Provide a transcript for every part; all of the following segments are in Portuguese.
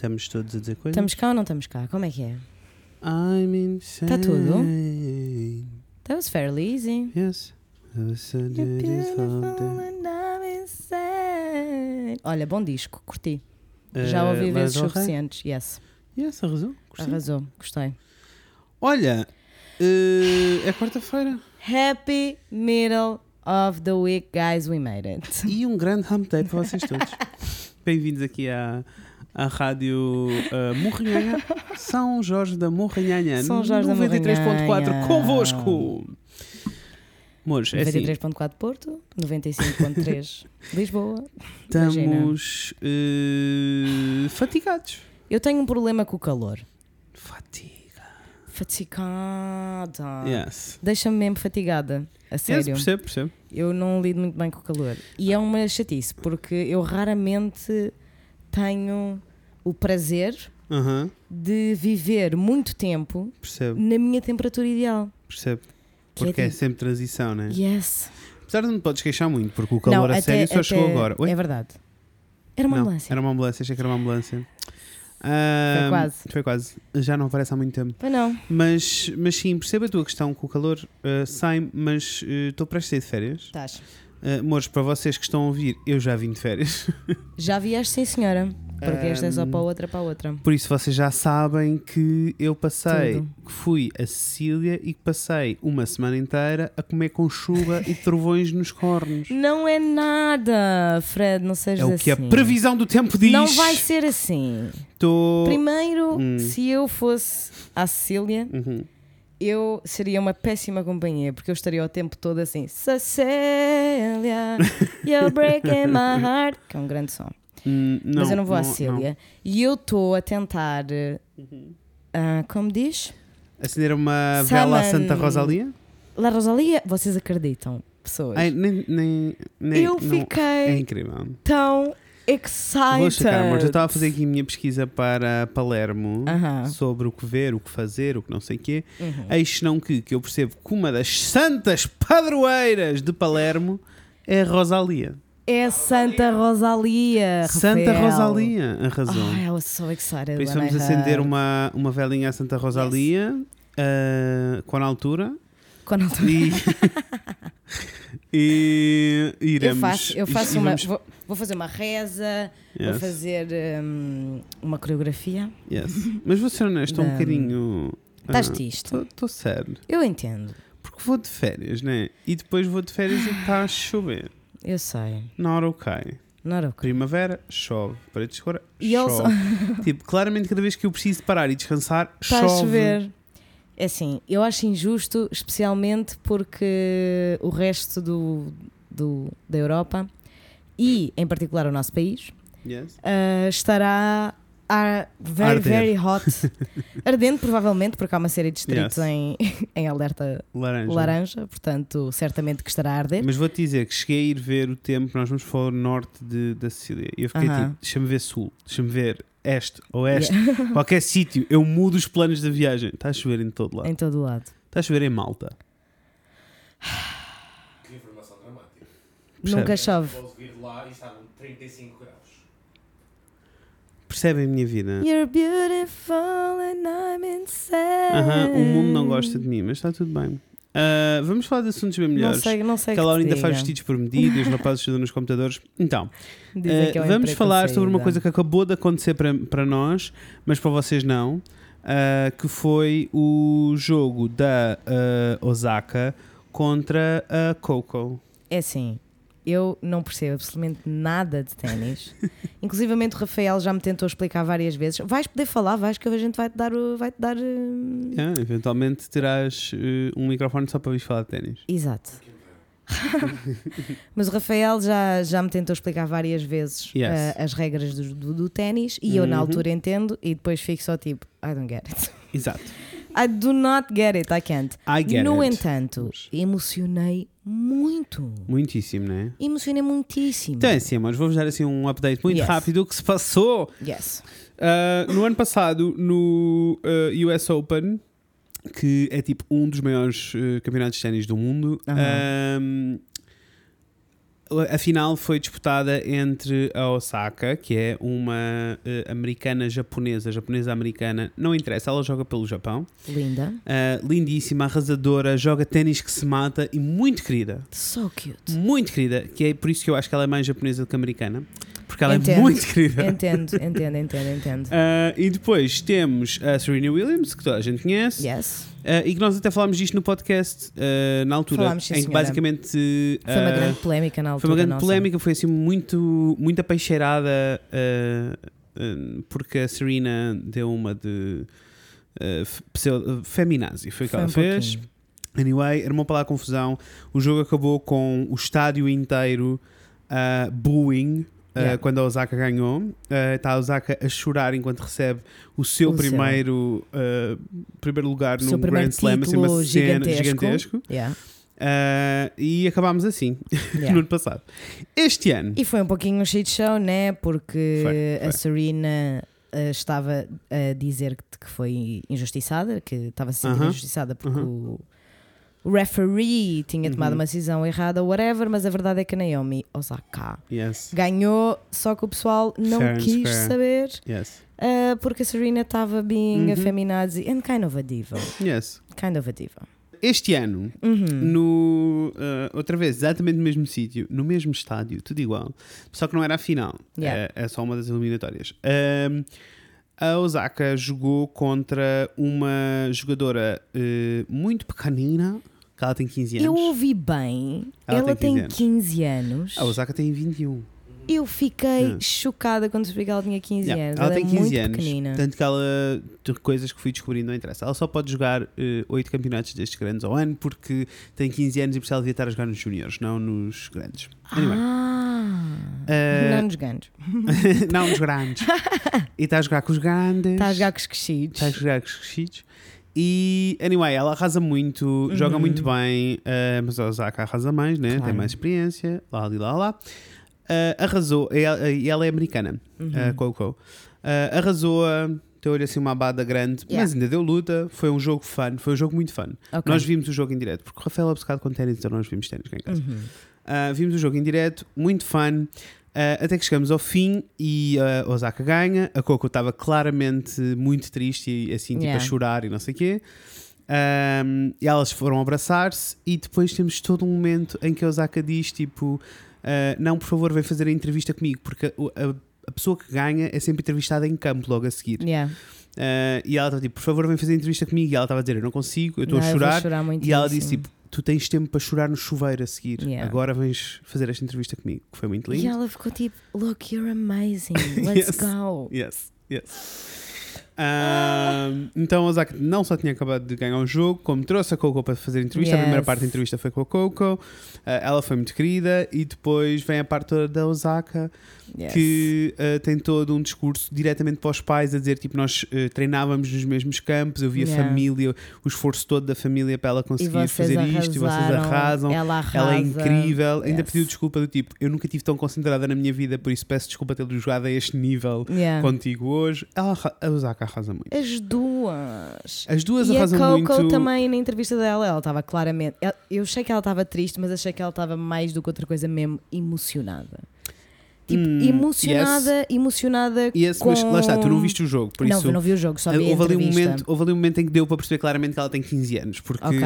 Estamos todos a dizer coisas. Estamos cá ou não estamos cá? Como é que é? I'm insane. Tá tudo? That was fairly easy. Yes. Olha, bom disco, curti. Já Eh, ouvi Lana vezes suficientes. Yes, Yes, arrasou. Gostei. arrasou, gostei. Olha, eh, é quarta-feira. Happy middle of the week, guys, we made it. E um grande hump day para vocês todos. Bem-vindos aqui à, à rádio uh, Morrinhanha, São Jorge da Morrinhanha, São Jorge da 93.4 Morrinhanha. convosco. Mores, é assim, 93.4 Porto, 95.3 Lisboa. estamos eh, fatigados. Eu tenho um problema com o calor. Fatiga. Fatigada. Yes. Deixa-me mesmo fatigada. A Yes, sério. percebo, percebo. Eu não lido muito bem com o calor. E é uma chatice, porque eu raramente tenho o prazer Aham, de viver muito tempo percebo, na minha temperatura ideal. percebo. Que é Porque é, tipo- sempre transição, né? Yes. Apesar de não podes queixar muito, porque o calor não, a sério só chegou agora. Oi? É verdade. Era uma não, ambulância. Era uma ambulância, achei que era uma ambulância. Ah, quase. Foi quase. Já não aparece há muito tempo. Mas não. Mas, mas sim, percebo a tua questão com o calor. ah, sai, mas ah, estou prestes a ir de férias. Estás. Uh, amores, para vocês que estão a ouvir, eu já vim de férias. Já vieste, sim, senhora. Porque esta é só para a outra, para a outra. Por isso vocês já sabem que eu passei, Tudo. que fui a Sicília e que passei uma semana inteira a comer com chuva e trovões nos cornos. Não é nada, Fred, não sejas É o assim. que a previsão do tempo diz. Não vai ser assim. Tô... Primeiro, Hum. se eu fosse à Sicília, Uhum. Eu seria uma péssima companhia, porque eu estaria o tempo todo assim, Cecília, you're breaking my heart, que é um grande som. Hum, não, Mas eu não vou à não, Sicília. E eu estou a tentar, Uhum. ah, como diz? não. Acender uma vela à Santa Rosalia? La Rosalia, vocês acreditam, pessoas? Ai, nem, nem, nem, eu não- fiquei É incrível. tão excited. Vou checar, amor. Eu estava a fazer aqui a minha pesquisa para Palermo Aham. sobre o que ver, o que fazer, o que não sei o quê. Uhum. Eis não que, que eu percebo que uma das santas padroeiras de Palermo é a Rosalia. É Santa Rosalia. Santa Rafael. Rosalia, arrasou. Ai, I was so excited. Por isso vamos I acender uma, uma velinha à Santa Rosalia ah, com a altura Quando e, e iremos. eu faço, eu faço uma. Vou, vou fazer uma reza, vou Yes, fazer hum, uma coreografia. yes. Mas vou ser honesto, estou um Não. bocadinho. Estás triste? Estou sério. Eu entendo. Porque vou de férias, né? E depois vou de férias e está a chover. Eu sei. Na hora cai. Not okay. Primavera, chove. Paredes de cor, E chove. tipo, claramente cada vez que eu preciso parar e descansar, Está chove. a chover. É assim, eu acho injusto, especialmente porque o resto do, do- da Europa e, em particular, o nosso país Yes. ah, estará a very, Arder. very hot. Ardente, provavelmente, porque há uma série de distritos Yes. em, em alerta Laranja. laranja, portanto, certamente que estará a arder. Mas vou-te dizer que cheguei a ir ver o tempo, nós vamos para o norte de, da Sicília. E eu fiquei Aham. tipo, deixa-me ver sul, deixa-me ver este, oeste, qualquer sítio. Eu mudo os planos da viagem. Está a chover em todo lado. em todo lado. Está a chover em Malta. Percebe? Nunca chove. Posso vir de lá e estavam 35 graus. Percebem a minha vida? You're beautiful and I'm insane. Aham, o mundo não gosta de mim, mas está tudo bem. Ah, vamos falar de assuntos bem Não melhores. sei, não sei Que a Laura ainda faz diga. vestidos por medida e os rapazes estudam nos computadores. Então, um vamos falar sobre uma coisa que acabou de acontecer para, para nós, mas para vocês não. ah, que foi o jogo da Osaka contra a Coco. É assim, eu não percebo absolutamente nada de ténis. Inclusivamente o Rafael já me tentou explicar várias vezes. Vais poder falar, vais que a gente vai-te dar. o- Vai -te dar Ah, eventualmente terás eh, um microfone só para vir falar de ténis. Exato. Mas o Rafael já, já me tentou explicar várias vezes Yes. ah, as regras do, do, do ténis e eu na Uhum. altura entendo e depois fico só tipo, I don't get it. Exato. I do not get it, I can't. I get no it. entanto, emocionei muito. Muitíssimo, né? Emocionei muitíssimo. Então é assim, mas vou-vos dar assim um update muito Yes. rápido do que se passou Yes. Uh, no ano passado, no uh, US Open, que é tipo um dos maiores uh, campeonatos de ténis do mundo, um, a final foi disputada entre a Osaka, que é uma eh, americana japonesa, japonesa americana, não interessa, ela joga pelo Japão. Linda. Uh, lindíssima, arrasadora, joga ténis que se mata e muito querida. So cute. Muito querida, que é por isso que eu acho que ela é mais japonesa do que americana. Porque ela é Entendo. muito querida. Entendo, entendo, entendo, entendo. Uh, e depois temos a Serena Williams, que toda a gente conhece, Yes. uh, e que nós até falámos disto no podcast uh, na altura, Falámos, sim, em que senhora. basicamente Foi uma uh, grande polémica na altura. foi uma grande nossa. polémica, foi assim muito, uh, uh, porque a Serena deu uma de uh, feminazi, foi o que ela um fez. pouquinho. Anyway, armou para lá a confusão. O jogo acabou com o estádio inteiro uh, booing. Uh, Yeah. Quando a Osaka ganhou, está a Osaka a chorar enquanto recebe o seu O primeiro, uh, primeiro lugar seu Grand Slam, assim, uma cena gigantesco. gigantesco. Yeah, Uh, e acabámos assim yeah. no ano passado. Este ano, E foi um pouquinho um shit show, né? Porque Foi, foi. a Serena eh, estava a dizer que, foi injustiçada, que estava a se sentir Aham. injustiçada porque o, o referee tinha tomado Uhum. uma decisão errada, whatever, mas a verdade é que a Naomi Osaka yes, ganhou, só que o pessoal não Fair quis saber yes, eh, porque a Serena estava being Uhum. a feminazi and kind of a diva. yes. Kind of a diva. Este ano, Uhum. no, uh, outra vez, exatamente no mesmo sítio, no mesmo estádio, tudo igual, só que não era a final, Yeah. é, é só uma das eliminatórias. Um, a Osaka jogou contra uma jogadora uh, muito pequenina, que ela tem 15 anos. Eu ouvi bem, Ela ela, tem tem 15 15 anos. A Osaka tem 21. Eu fiquei Yeah. chocada quando descobri que ela tinha 15 Yeah, anos. Ela Ela, tem é 15 muito anos, pequenina. tanto que ela, coisas que fui descobrindo, não interessa. Ela só pode jogar 8 campeonatos destes grandes ao ano porque tem 15 anos e por isso ela devia estar a jogar nos juniores, não nos grandes. Anyway. Ah, Eh, não nos ganhos. não nos grandes. e está a jogar com os grandes. Está a jogar com os crescidos. Está a jogar com os crescidos. E, anyway, ela arrasa muito, joga Uhum. muito bem, eh, mas a Osaka arrasa mais, né? Claro. Tem mais experiência, lá, lá, lá. Eh, arrasou, e ela, ela é americana, Uhum. a Coco. Eh, arrasou-a, deu-lhe assim uma abada grande, Yeah. mas ainda deu luta. Foi um jogo fun, foi um jogo muito fun. Ok. Nós vimos o jogo em direto, porque o Rafael é obcecado com ténis, então nós vimos ténis cá em casa. Uhum. Uh, vimos o jogo em direto, muito fun. uh, até que chegamos ao fim e uh, a Osaka ganha. A Coco estava claramente muito triste e assim, tipo, Yeah. a chorar e não sei o quê. Um, e elas foram abraçar-se e depois temos todo um momento em que a Osaka diz tipo uh, não, por favor, vem fazer a entrevista comigo porque a, a pessoa que ganha é sempre entrevistada em campo logo a seguir Yeah. Uh, e ela estava tipo, por favor, vem fazer a entrevista comigo e ela estava a dizer, eu não consigo, eu estou a chorar chorar muito e ela disse tipo, tu tens tempo para chorar no chuveiro a seguir. Yeah. Agora vens fazer esta entrevista comigo, que foi muito E lindo. ela ficou tipo, look, you're amazing, let's Yes. go. Yes, yes. Ahm, então a Osaka não só tinha acabado de ganhar um jogo, como trouxe a Coco para fazer a entrevista. A primeira Yes. parte da entrevista foi com a Coco, ah, ela foi muito querida, e depois vem a parte toda da Osaka, Yes. que ah, tem todo um discurso diretamente para os pais a dizer tipo nós ah, treinávamos nos mesmos campos, eu vi a Yeah. família, o esforço todo da família para ela e conseguir fazer isto e vocês arrasaram, arrasam. Ela arrasa. Ela é incrível, ainda Yes. pediu desculpa do tipo, eu nunca estive tão concentrada na minha vida, por isso peço desculpa ter jogado a este nível Yeah. contigo hoje. Ela, a Osaka arrasa muito. As duas. As duas e a arrasam Coco muito. também na entrevista dela, ela estava claramente. eu- Eu achei que ela estava triste, mas achei que ela estava mais do que outra coisa mesmo emocionada. Tipo, Hum, emocionada, emocionada E esse, com... mas lá está, tu não viste o jogo, por não, isso. não vi o jogo, só vi a Houve ali, um momento, houve ali um momento em que deu para perceber claramente que ela tem 15 anos, porque Ok.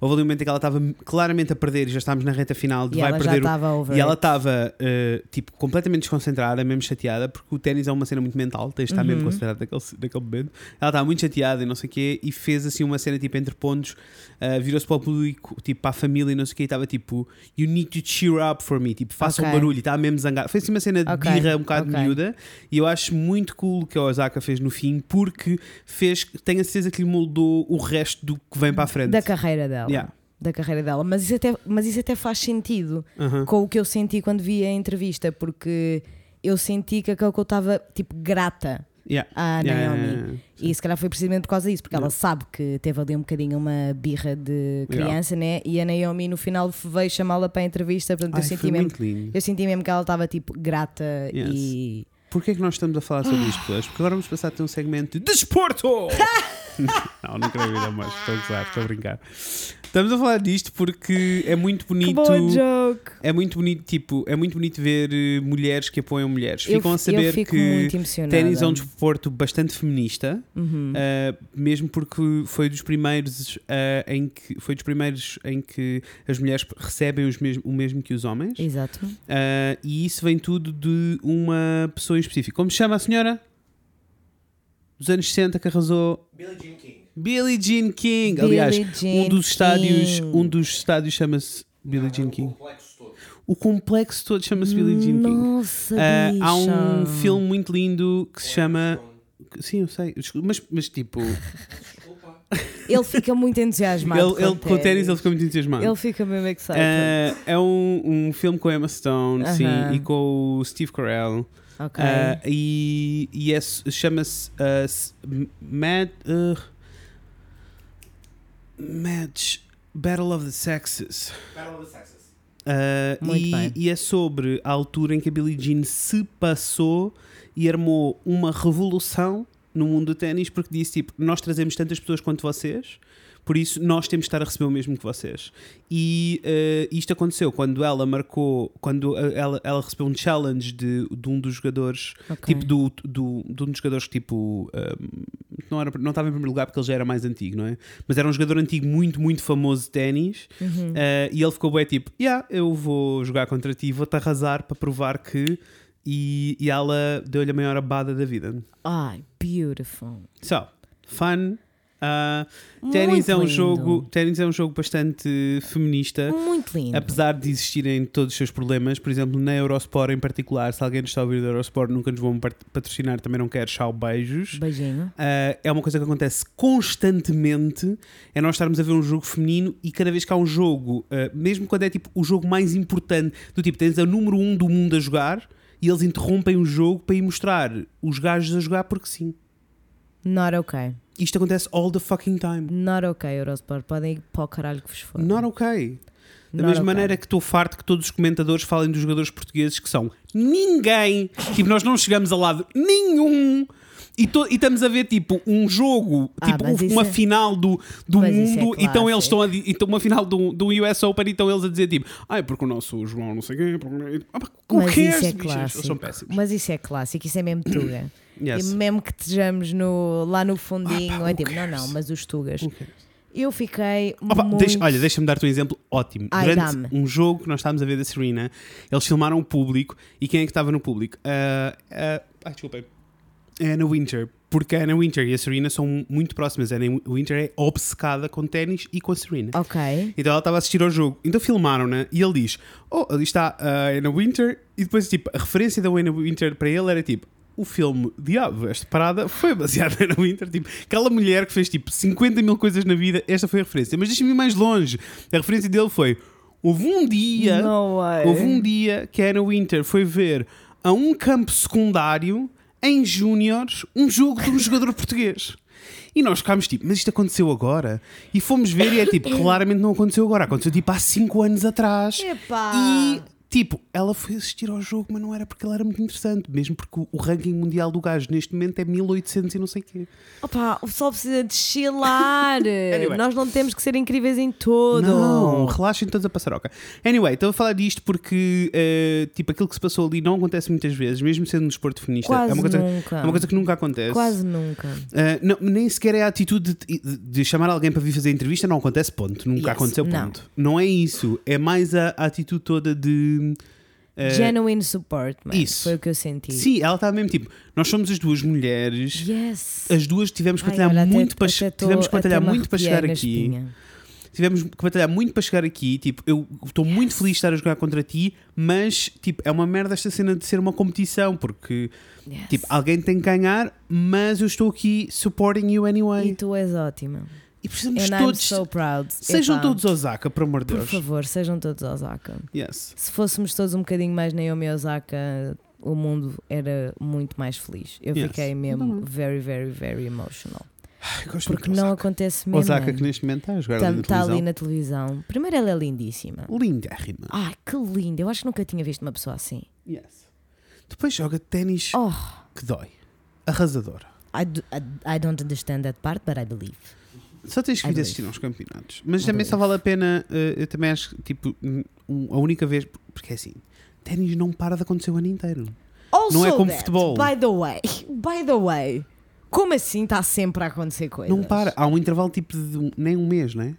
houve ali um momento em que ela estava claramente a perder e já estávamos na reta final de E vai perder o, E ela estava, eh, tipo, completamente desconcentrada, mesmo chateada, porque o ténis é uma cena muito mental, tens de estar mesmo Uhum. concentrada naquele, naquele momento. Ela estava muito chateada e não sei o quê, e fez assim uma cena, tipo, entre pontos, eh, virou-se para o público, tipo, para a família e não sei o quê, e estava tipo, you need to cheer up for me, tipo, façam Ok. barulho, e estava mesmo zangada. Foi assim uma cena de Ok, birra um bocado ok. miúda, e eu acho muito cool o que a Osaka fez no fim, porque fez, tenho a certeza que lhe moldou o resto do que vem para a frente. Da carreira dela. Yeah. Da carreira dela. Mas isso, até, mas isso até faz sentido com o que eu senti quando vi a entrevista, porque eu senti que a Coco estava tipo grata Yeah. à Yeah, Naomi. yeah. E se calhar foi precisamente por causa disso, porque ela sabe que teve ali um bocadinho uma birra de criança, né? E a Naomi no final veio chamá-la para a entrevista, portanto eu Ai, senti foi mesmo. Eu senti mesmo que ela estava tipo grata Yes. e. Porquê é que nós estamos a falar sobre isto, pessoas? Porque agora vamos passar a ter um segmento de desporto! não, não quero ir a mais, estou a gozar, estou a brincar. Estamos a falar disto porque é muito Que bonito. boa joke! É muito bonito, tipo, é muito bonito ver eh, mulheres que apoiam mulheres. Eu, Ficam a saber que ténis é um desporto bastante feminista, Uhum. eh, mesmo porque foi dos primeiros eh, em que foi dos primeiros em que as mulheres recebem os mesmo, o mesmo que os homens. Exato. Eh, e isso vem tudo de uma pessoa em específico. Como se chama a senhora? Dos anos 60 que arrasou Billie Jean King. Billie Jean King. Billie Aliás, Jean um dos estádios, King. um dos estádios chama-se Billie Jean O King. O complexo todo chama-se Billie Jean King. Nossa, Ah, há um filme muito lindo que se chama. Sim, eu sei, mas, mas tipo, ele, Desculpa. Ele fica muito entusiasmado. ele com o ténis ele fica muito entusiasmado. Ele fica mesmo excited. Ah, é um, um filme com a Emma Stone, sim, Aham. e com o Steve Carell. Ok. Ah, e e é- chama-se s- Mad. ah, Match Battle of the Sexes. Battle of the Sexes. Uh, Muito e, bem. e é sobre a altura em que a Billie Jean se passou e armou uma revolução no mundo do ténis porque disse tipo, nós trazemos tantas pessoas quanto vocês, por isso nós temos de estar a receber o mesmo que vocês. E uh, isto aconteceu quando ela marcou, quando uh, ela, ela recebeu um challenge de, de um dos jogadores, ok. tipo do, do, de um dos jogadores que tipo um, não, era, não estava em primeiro lugar porque ele já era mais antigo, não é? Mas era um jogador antigo muito, muito famoso de ténis Uhum. Uh, e ele ficou bem tipo: Yeah, eu vou jogar contra ti, vou-te arrasar para provar que. E, e ela deu-lhe a maior abada da vida. Ai, beautiful. So, fun. Uh, ténis Muito é um lindo. jogo ténis é um jogo bastante feminista Muito lindo. apesar de existirem todos os seus problemas por exemplo na Eurosport em particular se alguém nos está a ouvir da Eurosport nunca nos vão pat- patrocinar também não quero chau beijos Beijinho. Uh, é uma coisa que acontece constantemente. É nós estarmos a ver um jogo feminino e cada vez que há um jogo, uh, mesmo quando é tipo o jogo mais importante, do tipo, tens a número um do mundo a jogar e eles interrompem o jogo para ir mostrar os gajos a jogar porque sim. Not okay. Isto acontece all the fucking time. Not okay, Eurosport. Podem ir para o caralho que vos for. Not okay. Da Not mesma okay. maneira que estou farto que todos os comentadores falem dos jogadores portugueses que são ninguém. Tipo, nós não chegamos a lado nenhum. E, to- e estamos a ver tipo um jogo, Ah, tipo uma é- final do, do Mas é mundo, então eles clássico. estão a então uma final do, do US Open, então eles a dizer tipo, ai, porque o nosso João não sei quem, porque... ah, pá, who Mas cares, isso é bichas? Eles são clássico. péssimos. Mas isso é clássico, isso é mesmo tuga. Yes. E mesmo que estejamos no, lá no fundinho, pá, é tipo, não, não, mas os tugas. Eu fiquei Opa, muito... deixa- olha, deixa-me dar-te um exemplo ótimo. Ai, Durante um jogo que nós estávamos a ver da Serena, eles filmaram o público e quem é que estava no público? Ah, ah, ai, desculpem. É Anna Winter. Porque a Anna Winter e a Serena são muito próximas. A Anna Winter é obcecada com ténis e com a Serena. Ok. Então ela estava a assistir ao jogo. Então filmaram-na e ele diz: Oh, ali está a Anna Winter. E depois, tipo, a referência da Anna Winter para ele era tipo. O filme Diabo, esta parada foi baseada na Anna Winter. Tipo, aquela mulher que fez tipo 50 mil coisas na vida, esta foi a referência. Mas deixa-me ir mais longe. A referência dele foi: Houve um dia. No. Houve um dia que a Anna Winter foi ver a um campo secundário, em Júniores, um jogo de um jogador português. E nós ficámos tipo, mas isto aconteceu agora? E fomos ver e é tipo, claramente não aconteceu agora, aconteceu tipo há 5 anos atrás. Epá. E tipo, ela foi assistir ao jogo, mas não era porque ele era muito interessante, mesmo porque o- o ranking mundial do gajo neste momento é 1800 e não sei o quê. Opa, o pessoal precisa de chilar. Anyway. Nós não temos que ser incríveis em todo. Não, relaxem todos a passaroca. Anyway, estou a falar disto porque eh, tipo, aquilo que se passou ali não acontece muitas vezes, mesmo sendo um desporto feminista. Quase é, uma coisa, nunca. é uma coisa que nunca acontece. Quase nunca. Uh, não, nem sequer é a atitude de, de- de chamar alguém para vir fazer entrevista, não acontece, ponto. Nunca Yes, aconteceu, não. ponto. Não. é isso. É mais a, a atitude toda de. Uh, Genuine support, man. isso. Foi o que eu senti. Sim, ela está mesmo tipo. Nós somos as duas mulheres. Yes. As duas tivemos que Ai, batalhar até- muito para até tô- tivemos que até batalhar muito para chegar aqui. espinha. Tivemos que batalhar muito para chegar aqui. Tipo, eu estou muito feliz de estar a jogar contra ti, mas tipo, é uma merda esta cena de ser uma competição, porque Yes. tipo, alguém tem que ganhar, mas eu estou aqui supporting you anyway. E tu és ótima. E precisamos And I'm todos. so proud. Sejam Epá, todos Osaka, por amor de Por Deus. favor, sejam todos Osaka. Yes. Se fôssemos todos um bocadinho mais Naomi Osaka, o mundo era muito mais feliz. Eu Yes. fiquei mesmo Não. very, very, very emotional. Ai, gosto Porque muito de não Osaka. acontece mesmo. Osaka, que neste momento está a jogar ali na Está televisão. ali na televisão. Primeiro, ela é lindíssima. Lindérrima. Ai, que linda. Eu acho que nunca tinha visto uma pessoa assim. Yes. Depois joga ténis Oh, que dói. Arrasadora. I, do- I, I don't understand that part, but I believe. Só tens que assistir aos campeonatos. Mas I também só vale a pena, eh, eu também acho que, tipo, a única vez, porque é assim, ténis não para de acontecer o ano inteiro. Also Não é como that, futebol. By the way, by the way, como assim está sempre a acontecer coisas? Não para. Há um intervalo tipo de um- nem um mês, não é?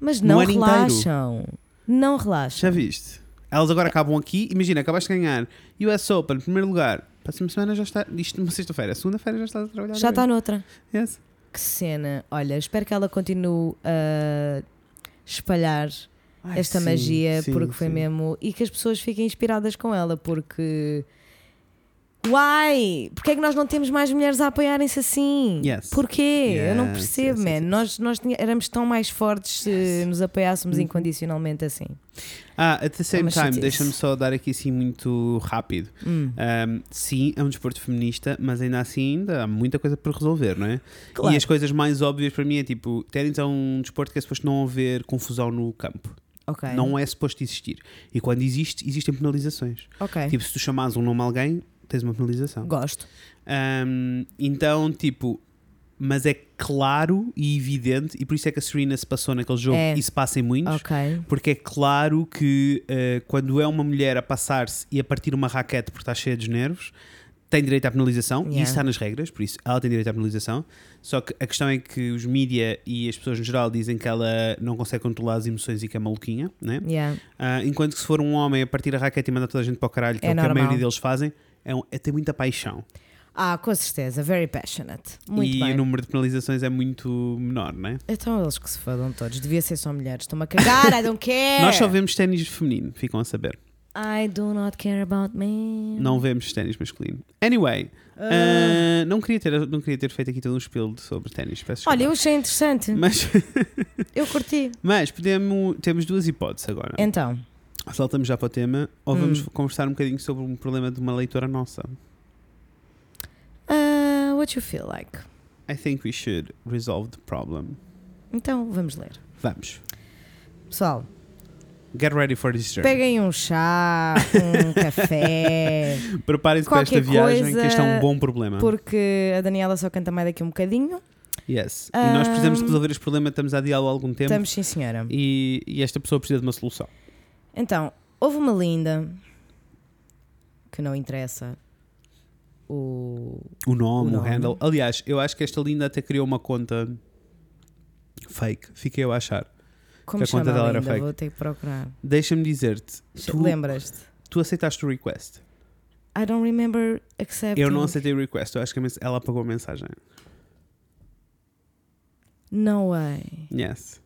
Mas No não inteiro. relaxam. Não relaxam. Já viste? Elas agora acabam aqui, imagina, acabaste de ganhar US Open, primeiro lugar. Próxima semana já está, isto numa sexta-feira, segunda-feira já estás a trabalhar. Já está noutra. Yes. Que cena. Olha, espero que ela continue a espalhar Ai, esta sim, magia, sim, porque foi sim. mesmo. E que as pessoas fiquem inspiradas com ela, porque. Why? Porquê é que nós não temos mais mulheres a apoiarem-se assim? Yes. Porquê? Eu não Yes, percebo, yes, man. yes, yes. Nós, nós éramos tão mais fortes se Yes. nos apoiássemos Uhum. incondicionalmente assim. Ah, at the same uma time, deixa-me só dar aqui assim muito rápido. Hum. Um, sim, é um desporto feminista, mas ainda assim ainda há muita coisa para resolver, não é? Claro. E as coisas mais óbvias para mim é tipo, ténis é um desporto que é suposto não haver confusão no campo. Ok. Não é suposto existir. E quando existe, existem penalizações. Ok. Tipo, se tu chamares um nome a alguém, tens uma penalização. Gosto. Um, então, tipo, mas é claro e evidente, e por isso é que a Serena se passou naquele jogo É. e se passa em muitos, Ok. porque é claro que eh, quando é uma mulher a passar-se e a partir uma raquete porque está cheia de nervos, tem direito à penalização, e Yeah. isso está nas regras, por isso ela tem direito à penalização. Só que a questão é que os mídia e as pessoas no geral dizem que ela não consegue controlar as emoções e que é maluquinha, né? Yeah. Ah, enquanto que se for um homem a partir a raquete e mandar toda a gente para o caralho, que é, É o que a normal. maioria deles fazem, é, um, é ter muita paixão. Ah, com certeza. Very passionate. Muito e bem. o número de penalizações é muito menor, não é? Então eles que se fodam todos. Devia ser só mulheres. Estou-me a cagar. I don't care. Nós só vemos ténis feminino, ficam a saber. I do not care about men. Não vemos ténis masculino. Anyway, Ah. ah, não, queria ter, não queria ter feito aqui todo um espelho sobre ténis, peço Olha, eu achei interessante. Mas, Eu curti. mas podemos, temos duas hipóteses agora. Então, Saltamos já para o tema ou vamos Hum. conversar um bocadinho sobre um problema de uma leitora nossa? uh, what you feel like? I think we should resolve the problem. Então, vamos ler. Vamos. Pessoal, Get ready for this journey. peguem um chá, um café, Preparem-se para esta viagem, que este é um bom problema. porque a Daniela só canta mais daqui um bocadinho. Yes. E nós precisamos resolver este problema, estamos a adiá-lo há algum tempo Estamos, sim, senhora. e, e esta pessoa precisa de uma solução. Então, houve uma linda que não interessa o. O nome, O o, nome. handle. Aliás, eu acho que esta linda até criou uma conta fake. Fiquei eu a achar. Como Que a conta dela a era fake. Vou ter que procurar. Deixa-me dizer-te, tu, Lembras-te? tu aceitaste o request. I don't remember accepting. Eu não aceitei o request, eu acho que ela apagou a mensagem. No way. Yes.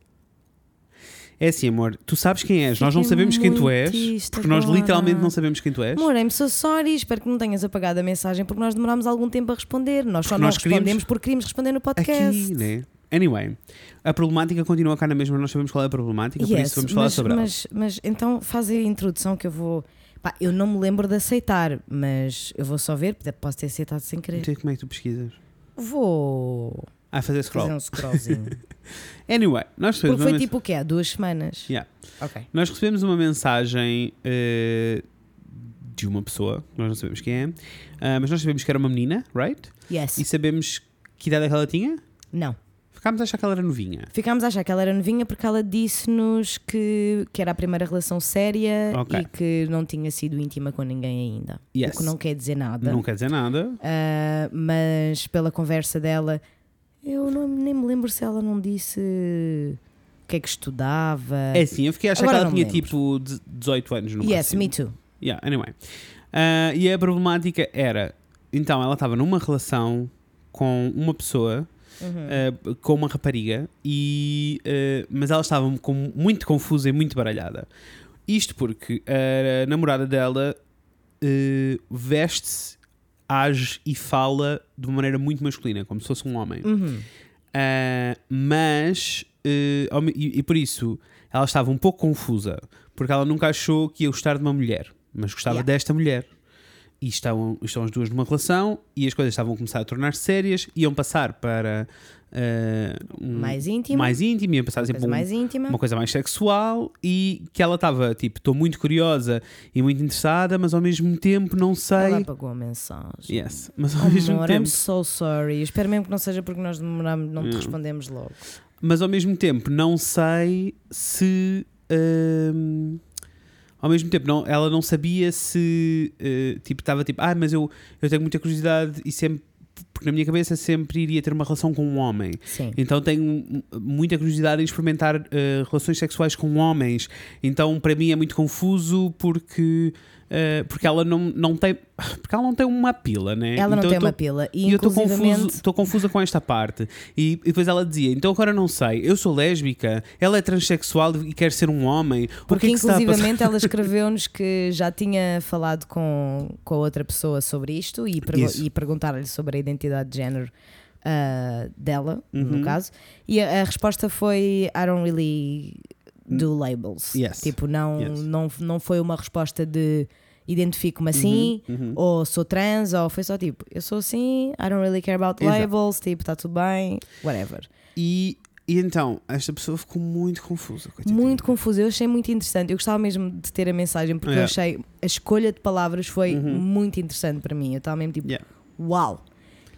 É assim, amor, tu sabes quem és, nós não Fiquei sabemos quem tu és, porque nós agora. literalmente não sabemos quem tu és. Amor, I'm so sorry. Espero que não tenhas apagado a mensagem porque nós demorámos algum tempo a responder. Nós só Porque não nós queríamos- respondemos porque queríamos responder no podcast. Aqui, né? Anyway, a problemática continua cá na mesma, nós sabemos qual é a problemática, por Yes, isso vamos falar mas, sobre ela. mas, mas então faz a introdução que eu vou. Pá, eu não me lembro de aceitar, mas eu vou só ver, posso ter aceitado sem querer. Então, como é que tu pesquisas? Vou Ah, fazer scroll. fazer um scrollzinho. Anyway, nós recebemos, porque foi tipo o quê? Duas semanas? Yeah. Ok. nós recebemos uma mensagem eh, de uma pessoa, nós não sabemos quem é, ah, mas nós sabemos que era uma menina, right? Yes. E sabemos que idade é que ela tinha? Não. Ficámos a achar que ela era novinha. Ficámos a achar que ela era novinha porque ela disse-nos que, que era a primeira relação séria Ok. e que não tinha sido íntima com ninguém ainda. Yes. O que não quer dizer nada. Não quer dizer nada. Ah, mas pela conversa dela, eu não, nem me lembro se ela não disse o que é que estudava. É assim, eu fiquei a achar Agora que ela tinha lembro. tipo de- 18 anos no yes, máximo. me too. Yeah, anyway. Ah, e a problemática era, então ela estava numa relação com uma pessoa, Uhum. ah, com uma rapariga, e, ah, mas ela estava com- muito confusa e muito baralhada. Isto porque a namorada dela ah, veste-se, age e fala de uma maneira muito masculina, como se fosse um homem. Uhum. Uh, mas, uh, e, e por isso, ela estava um pouco confusa, porque ela nunca achou que ia gostar de uma mulher, mas gostava Yeah. desta mulher. e estão, estão as duas numa relação e as coisas estavam a começar a tornar-se sérias, iam passar para eh, um- Mais íntimo. mais íntimo, iam passar Uma tipo, coisa um- mais íntima. uma coisa mais sexual e que ela estava tipo, estou muito curiosa e muito interessada, mas ao mesmo tempo não sei. Ela apagou a mensagem. Yes, mas ao mesmo Amor, I'm tempo, so sorry. Espero mesmo que não seja porque nós demoramos, não te Não. respondemos logo. mas ao mesmo tempo não sei se hum, ao mesmo tempo não, ela não sabia se eh, tipo estava tipo, ah, mas eu, eu tenho muita curiosidade e sempre porque na minha cabeça sempre iria ter uma relação com um homem. Sim. Então tenho muita curiosidade em experimentar eh, relações sexuais com homens. Então para mim é muito confuso porque eh, porque ela não, não tem porque ela não tem uma pila, né? Ela não Então tem eu tô- uma pila. E eu estou inclusivamente. confusa com esta parte. E, e depois ela dizia: então agora não sei, eu sou lésbica, ela é transexual e quer ser um homem. Que Porque é que inclusivamente ela escreveu-nos que já tinha falado com, com outra pessoa sobre isto e, pergu- e perguntar-lhe sobre a identidade de género ah, dela, Uhum. no caso. E a, a resposta foi: I don't really do labels. Yes. Tipo, não, Yes. não, não foi uma resposta de identifico-me assim, Uhum. ou sou trans, ou foi só tipo, eu sou assim, I don't really care about Exato. labels, tipo, está tudo bem, whatever. E, e então, esta pessoa ficou muito confusa. coitadinha. Muito confuso, eu achei muito interessante. Eu gostava mesmo de ter a mensagem porque Yeah. eu achei a escolha de palavras foi Uhum. muito interessante para mim. Eu estava mesmo tipo, Yeah. uau!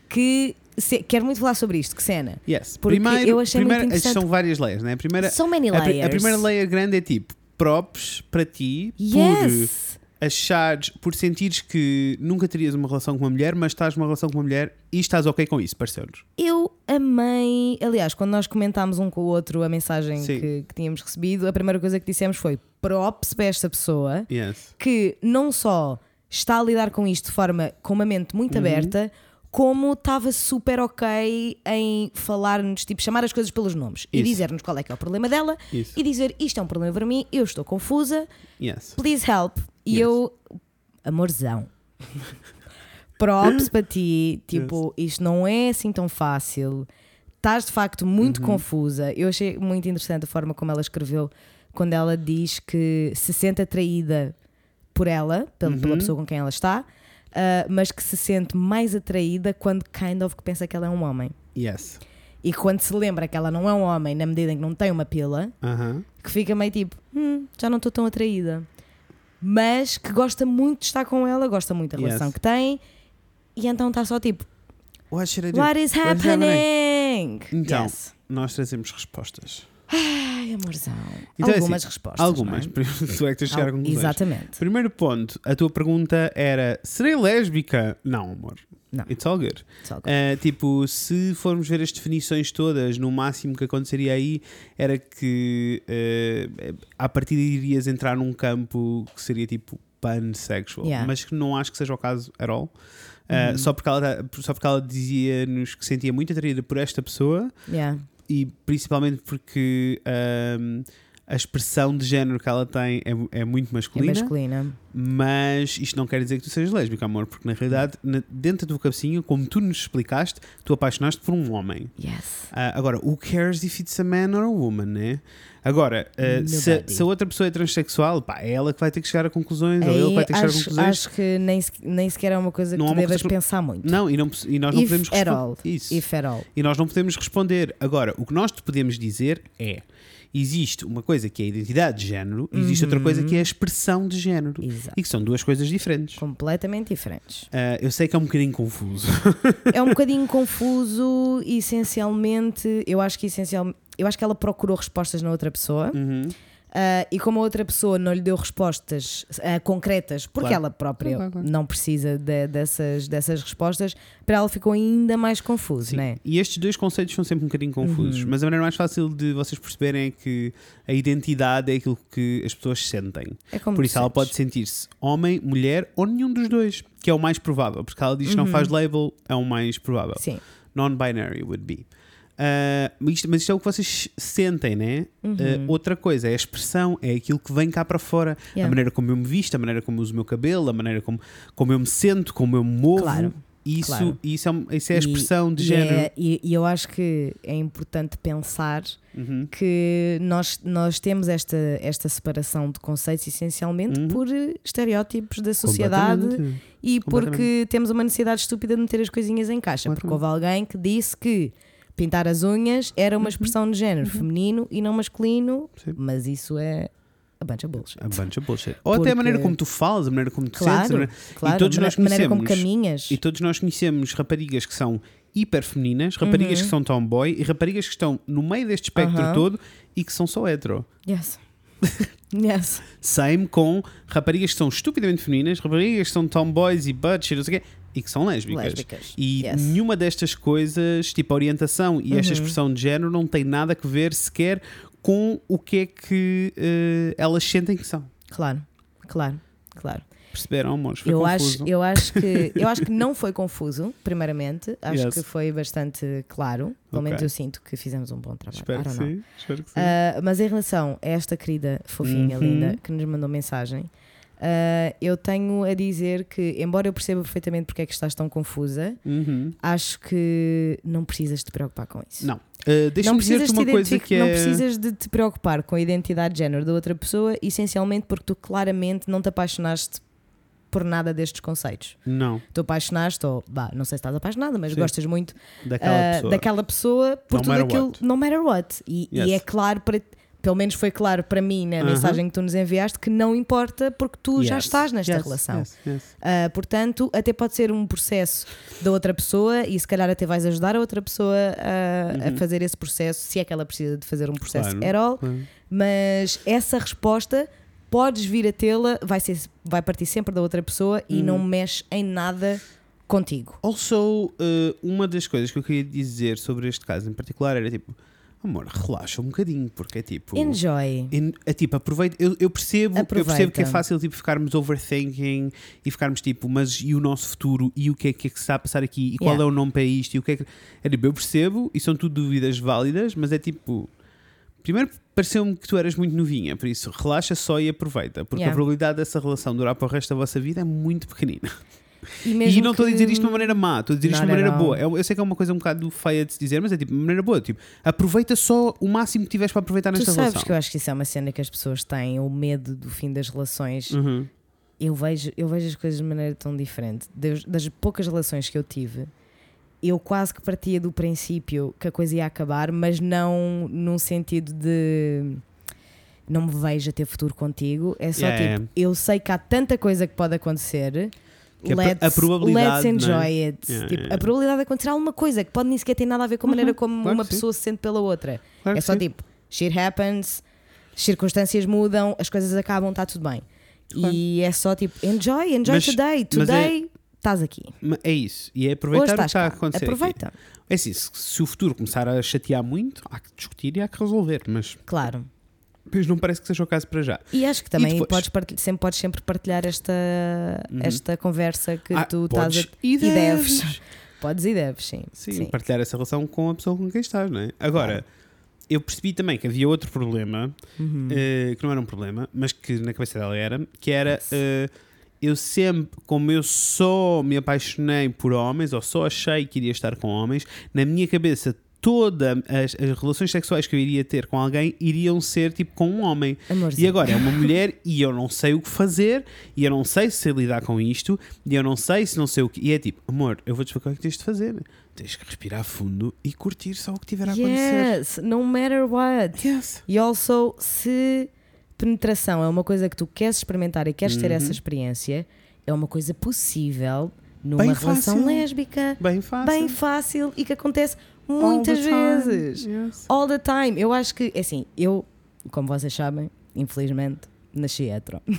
Que se- quero muito falar sobre isto, que cena. Yes. Porque Primeiro, eu achei muito primeiro interessante. são várias layers, né? A primeira, so many a, layers. a primeira layer grande é tipo props para ti por Yes! achares, por sentires que nunca terias uma relação com uma mulher, mas estás numa relação com uma mulher e estás ok com isso, pareceu-nos. Eu amei. Aliás, quando nós comentámos um com o outro a mensagem que, que tínhamos recebido, a primeira coisa que dissemos foi props para esta pessoa Yes. que não só está a lidar com isto de forma com uma mente muito Uhum. aberta, como estava super ok em falar-nos, tipo, chamar as coisas pelos nomes e Isso. dizer-nos qual é que é o problema dela Isso. e dizer isto é um problema para mim, eu estou confusa, Yes. please help. E Yes. eu, amorzão. Props para ti, tipo, isto não é assim tão fácil. Estás de facto Uhum. muito confusa. Eu achei muito interessante a forma como ela escreveu quando ela diz que se sente atraída por ela, pela, Uhum. pela pessoa com quem ela está, ah, mas que se sente mais atraída quando kind of que pensa que ela é um homem. Yes. E quando se lembra que ela não é um homem, na medida em que não tem uma pila, Aham. que fica meio tipo, "Hum, já não estou tão atraída. Mas que gosta muito de estar com ela, gosta muito da Yes. relação que tem, e então está só tipo, What should I do? What is What is happening? Então, Yes. Nós trazemos respostas. Ai, amorzão. Então é Algumas assim, respostas. Algumas. é? tu é que tens de chegar a conclusões. Exatamente. Primeiro ponto, a tua pergunta era: serei lésbica? Não, amor. Não. It's all good. Só que- Uh, tipo, se formos ver as definições todas, no máximo que aconteceria aí era que uh, à partida irias entrar num campo que seria tipo pansexual, Yeah. mas que não acho que seja o caso at all. Uh, só, porque ela, tá- só porque ela dizia-nos que sentia muito atraída por esta pessoa Yeah. E principalmente porque um, a expressão de género que ela tem é, é muito É masculina. masculina. Mas isto não quer dizer que tu sejas lésbica, amor, porque na realidade, na- dentro da tua cabecinha, como tu nos explicaste, tu apaixonaste por um homem. Yes. Ah, agora, who cares if it's a man or a woman, né? Agora, ah, se, se a outra pessoa é transexual, pá, é ela que vai ter que chegar a conclusões, ou ele que Aí vai ter que chegar a acho, conclusões. acho que nem, nem sequer é uma coisa que Não uma devas que- pensar muito. Não, e, não, e nós não If podemos responder. Isso. If at all. E nós não podemos responder. Agora, o que nós te podemos dizer é: existe uma coisa que é a identidade de género, e existe outra coisa que é a expressão de género. Exato. E que são duas coisas diferentes. Completamente diferentes. Ah, eu sei que é um bocadinho confuso. É um bocadinho confuso e essencialmente, eu acho que essencial, eu acho que ela procurou respostas na outra pessoa. Uhum. ah, e como a outra pessoa não lhe deu respostas ah, concretas, porque Claro. ela própria Claro, claro. não precisa de- dessas, dessas respostas, para ela ficou ainda mais confuso, né? E estes dois conceitos são sempre um bocadinho confusos, mas a maneira mais fácil de vocês perceberem é que a identidade é aquilo que as pessoas sentem. É como Por isso ela sentes. pode sentir-se homem, mulher ou nenhum dos dois, que é o mais provável, porque ela diz que não faz label, é o mais provável. Sim. Non-binary would be. Ah, mas, isto, mas isto é o que vocês sentem, né? Uhum. Ah, outra coisa é a expressão, é aquilo que vem cá para fora. A Yeah. maneira como eu me visto, a maneira como eu uso o meu cabelo, a maneira como, como eu me sento, como eu me movo. Claro. isso, Claro. isso, é, isso é a E- expressão de e género. é- e, e eu acho que é importante pensar Uhum. que nós, nós temos esta, esta separação de conceitos essencialmente Uhum. por estereótipos da sociedade e porque temos uma necessidade estúpida de meter as coisinhas em caixa. Porque houve alguém que disse que pintar as unhas era uma expressão de género feminino e não masculino, Uhum. Sim. mas isso é a bunch of bullshit. A bunch of bullshit. Ou até a Porque- maneira como tu falas, a maneira como tu sentes. a Claro, maneira- claro. todos a nós maneira como conhecemos- caminhas. E todos nós conhecemos raparigas que são hiper femininas, raparigas Uhum. que são tomboy e raparigas que estão no meio deste espectro Aham. todo e que são só hetero. Yes. yes. Same com raparigas que são estupidamente femininas, raparigas que são tomboys e butch e não sei o quê, e que são lésbicas. Lésbicas. E Yes. nenhuma destas coisas, tipo a orientação e Uhum. esta expressão de género, não tem nada a ver sequer com o que é que eh, elas sentem que são. Claro, claro, claro. Perceberam, amores? Foi Eu confuso. acho, eu, acho que, eu acho que não foi confuso, primeiramente. Acho Yes. que foi bastante claro. Pelo menos eu sinto que fizemos um bom trabalho. Espero que sim. Espero que sim. Ah, mas em relação a esta querida fofinha, Uhum. linda, que nos mandou mensagem, ah, eu tenho a dizer que, embora eu perceba perfeitamente porque é que estás tão confusa, Uhum. acho que não precisas te preocupar com isso. Não. Uh, Deixa-me dizer-te te uma coisa que é. não precisas de te preocupar com a identidade de género da outra pessoa, essencialmente porque tu claramente não te apaixonaste por nada destes conceitos. Não, Tu apaixonaste, ou bah, não sei se estás apaixonada, mas Sim. gostas muito daquela ah, pessoa. daquela pessoa por No tudo aquilo, what. no matter what. E, e Yes. é claro para pelo menos foi claro para mim na Aham. mensagem que tu nos enviaste que não importa porque tu já Yes. estás nesta Yes, relação. yes. Ah, portanto, até pode ser um processo da outra pessoa e se calhar até vais ajudar a outra pessoa a, a Uhum. fazer esse processo, se é que ela precisa de fazer um processo Claro. at all. Claro. Mas essa resposta podes vir a tê-la, vai, ser, vai partir sempre da outra pessoa e Uhum. não mexe em nada contigo. Also, uh, uma das coisas que eu queria dizer sobre este caso em particular era tipo, amor, relaxa um bocadinho, porque é tipo. Enjoy. En- É tipo, aproveita. Eu, eu percebo, eu percebo que é Aproveita. fácil tipo, ficarmos overthinking e ficarmos tipo, mas e o nosso futuro? E o que é que, é que se está a passar aqui? E qual Yeah. é o nome para isto? E o que é que. É tipo, eu percebo e são tudo dúvidas válidas, mas é tipo. Primeiro, pareceu-me que tu eras muito novinha, por isso relaxa só e aproveita, porque Yeah. a probabilidade dessa relação durar para o resto da vossa vida é muito pequenina. E, E não estou a dizer que- isto de uma maneira má, estou a dizer isto de uma maneira all. boa. Eu, eu sei que é uma coisa um bocado feia de se dizer, mas é tipo, de maneira boa. Tipo, aproveita só o máximo que tiveres para aproveitar Tu nesta sabes relação. que eu acho que isso é uma cena que as pessoas têm, o medo do fim das relações. Uhum. Eu, vejo, eu vejo as coisas de maneira tão diferente. Das poucas relações que eu tive, eu quase que partia do princípio que a coisa ia acabar, mas não num sentido de não me vejo a ter futuro contigo. É só Yeah, tipo, eu sei que há tanta coisa que pode acontecer. Que let's, a probabilidade, let's é? enjoy it. Yeah, Tipo, yeah. A probabilidade de acontecer alguma coisa que pode nem sequer ter nada a ver com a maneira Uhum, como claro uma sim. pessoa se sente pela outra. Claro É só sim. tipo, shit happens, circunstâncias mudam, as coisas acabam, está tudo bem. Claro. E é só tipo, enjoy, enjoy Mas- today. é- Today estás aqui. É isso. E é aproveitar o que está a acontecer. Aproveita. aqui. É assim, se, se o futuro começar a chatear muito, há que discutir e há que resolver. Mas, Claro. mas não parece que seja o caso para já. E acho que também depois? podes, partilhar, sempre, podes sempre partilhar esta, Uhum. esta conversa que Ah, tu estás a. e deves. deves. Podes e deves, sim. Sim, partilhar essa relação com a pessoa com quem estás, não é? Agora, eu percebi também que havia outro problema, Uhum. eh, que não era um problema, mas que na cabeça dela era, que era Yes. Eu sempre, como eu só me apaixonei por homens, ou só achei que iria estar com homens, na minha cabeça todas as, as relações sexuais que eu iria ter com alguém iriam ser tipo com um homem. Amorzinho. E agora é uma mulher e eu não sei o que fazer, e eu não sei se lidar com isto, e eu não sei se não sei o que. E é tipo, amor, eu vou-te explicar o que tens de fazer. Tens que respirar fundo e curtir só o que tiver a acontecer. Yes, no matter what. Yes. E also, se penetração é uma coisa que tu queres experimentar e queres ter Uhum. essa experiência, é uma coisa possível numa Bem relação fácil. lésbica, Bem fácil. bem fácil e que acontece All muitas time. vezes. Yes. All the time. Eu acho que, é assim, eu, como vocês sabem, infelizmente, nasci hetero.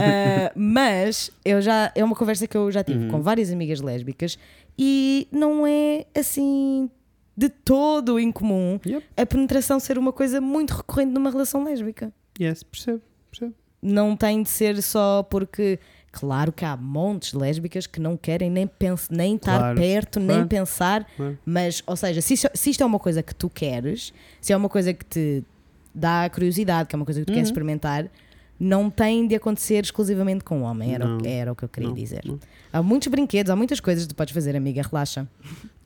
Ah, mas eu já, é uma conversa que eu já tive Uhum. com várias amigas lésbicas e não é assim de todo incomum Yep. a penetração ser uma coisa muito recorrente numa relação lésbica. Yes, percebo. percebo. Não tem de ser só porque. Claro que há montes de lésbicas que não querem nem, pens nem estar Claro, perto, nem claro. pensar, Claro. mas, ou seja, se isto, se isto é uma coisa que tu queres, se é uma coisa que te dá curiosidade, que é uma coisa que tu queres Uhum. experimentar, não tem de acontecer exclusivamente com o homem, era, o, era o que eu queria Não, dizer. não. Há muitos brinquedos, há muitas coisas que tu podes fazer, amiga, relaxa.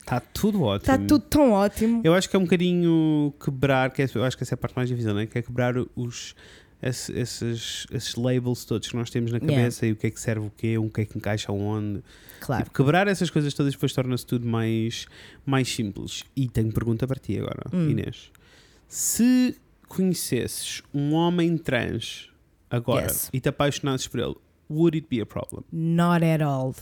Está tudo ótimo. Está tudo tão ótimo. Eu acho que é um bocadinho quebrar, que é- eu acho que essa é a parte mais difícil, né? que é quebrar os, esse- esses, esses labels todos que nós temos na Yeah. cabeça e o que é que serve o quê, o que é que encaixa onde. Claro. Tipo, quebrar essas coisas todas depois torna-se tudo mais, mais simples. E tenho pergunta para ti agora, Hum. Inês. Se conhecesses um homem trans agora Yes. e te apaixonasses por ele, would it be a problem? Not at all.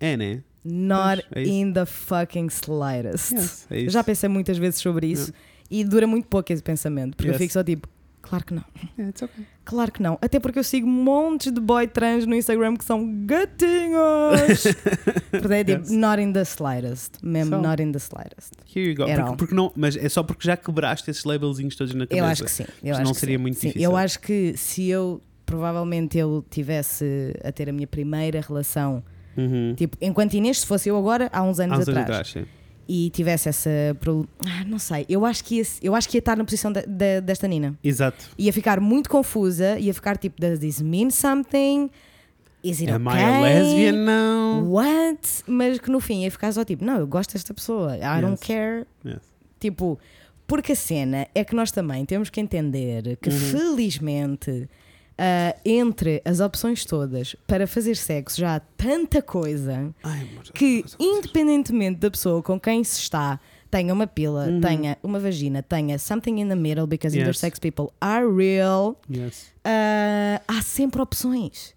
É, né? Not Pois, é in the fucking slightest. Yes, é Eu já pensei muitas vezes sobre isso e dura muito pouco esse pensamento, porque eu Yes. fico só tipo, claro que não. Yeah, it's okay. Claro que não. Até porque eu sigo montes de boy trans no Instagram que são gatinhos. Portanto, é tipo, Yes. not in the slightest. Mesmo, So- not in the slightest. Here you go. Porque, porque não, mas é só porque já quebraste esses labelzinhos todos na cabeça. Eu acho que sim. Eu acho que seria sim. muito Sim, difícil. Eu acho que se eu, provavelmente, eu tivesse a ter a minha primeira relação, Uhum. tipo, enquanto Inês, se fosse eu agora, há uns anos Há uns anos atrás, atrás, sim. e tivesse essa. Ah, não sei. Eu acho que ia, eu acho que ia estar na posição da- da- desta Nina. Exato. Ia ficar muito confusa, ia ficar tipo, does this mean something? Is it Am okay? I a lesbian now? What? Mas que no fim ia ficar só tipo, não, eu gosto desta pessoa, I don't Yes. care. Yes. Tipo, porque a cena é que nós também temos que entender que Uhum. felizmente ah, entre as opções todas para fazer sexo já há tanta coisa Ai, amor, que, independentemente da pessoa com quem se está, tenha uma pila, Uhum. tenha uma vagina, tenha something in the middle, because Yes. intersex people are real, Yes. ah, há sempre opções.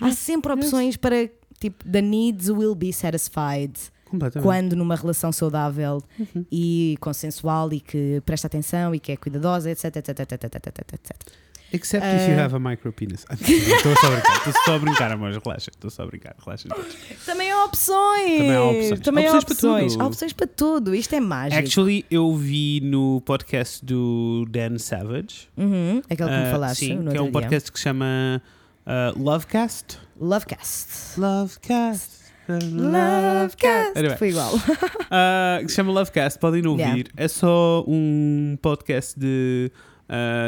Há sempre opções para, tipo, the needs will be satisfied quando numa relação saudável Uhum. e consensual e que presta atenção e que é cuidadosa, etc, etc, etc, etc, etc, etc. Except if you Ah. have a micro penis. Estou só a brincar, estou só a brincar, amor, relaxa, estou só a brincar, relaxa. Também há opções! Também há opções. Também há Opções para opções. tudo. Há opções para tudo. Isto é mágico. Actually, eu vi no podcast do Dan Savage. Uhum, aquele que me ah, falaste sim, no que é um outro dia. podcast que se chama ah, Lovecast. Lovecast. Lovecast. Lovecast. Anyway. Foi igual. Ah, que se chama Lovecast, podem ouvir. Yeah. É só um podcast de,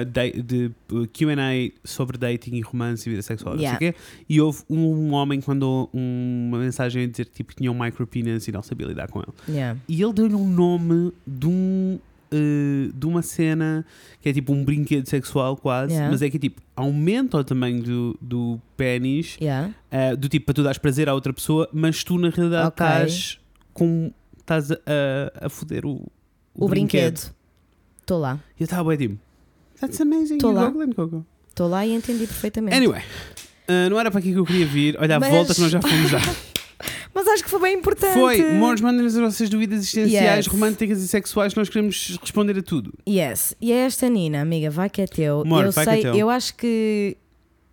da- de uh, QA sobre dating e romance e vida sexual. não sei o Yeah. quê. E houve um homem que mandou uma mensagem a dizer tipo, que tinha um micropenis e não sabia lidar com ele. Yeah. E ele deu-lhe um nome de um. uh, de uma cena que é tipo um brinquedo sexual quase, Yeah. mas é que tipo aumenta o tamanho do, do pênis, Yeah. uh, do tipo para tu dares prazer à outra pessoa, mas tu na realidade Ok. estás com estás a, a, foder o, O, brinquedo. Estou lá. E eu estava bem tipo, that's amazing, you lá. Estou lá e entendi perfeitamente. Anyway, uh, não era para aqui que eu queria vir. Olha, a Mas- volta que nós já fomos dar. Mas acho que foi bem importante. Foi, amores, mandem-nos as vossas dúvidas existenciais, Yes. românticas e sexuais, nós queremos responder a tudo. Yes. E é esta Nina, amiga, vai que é teu. Amor, eu vai que é sei, teu. eu acho que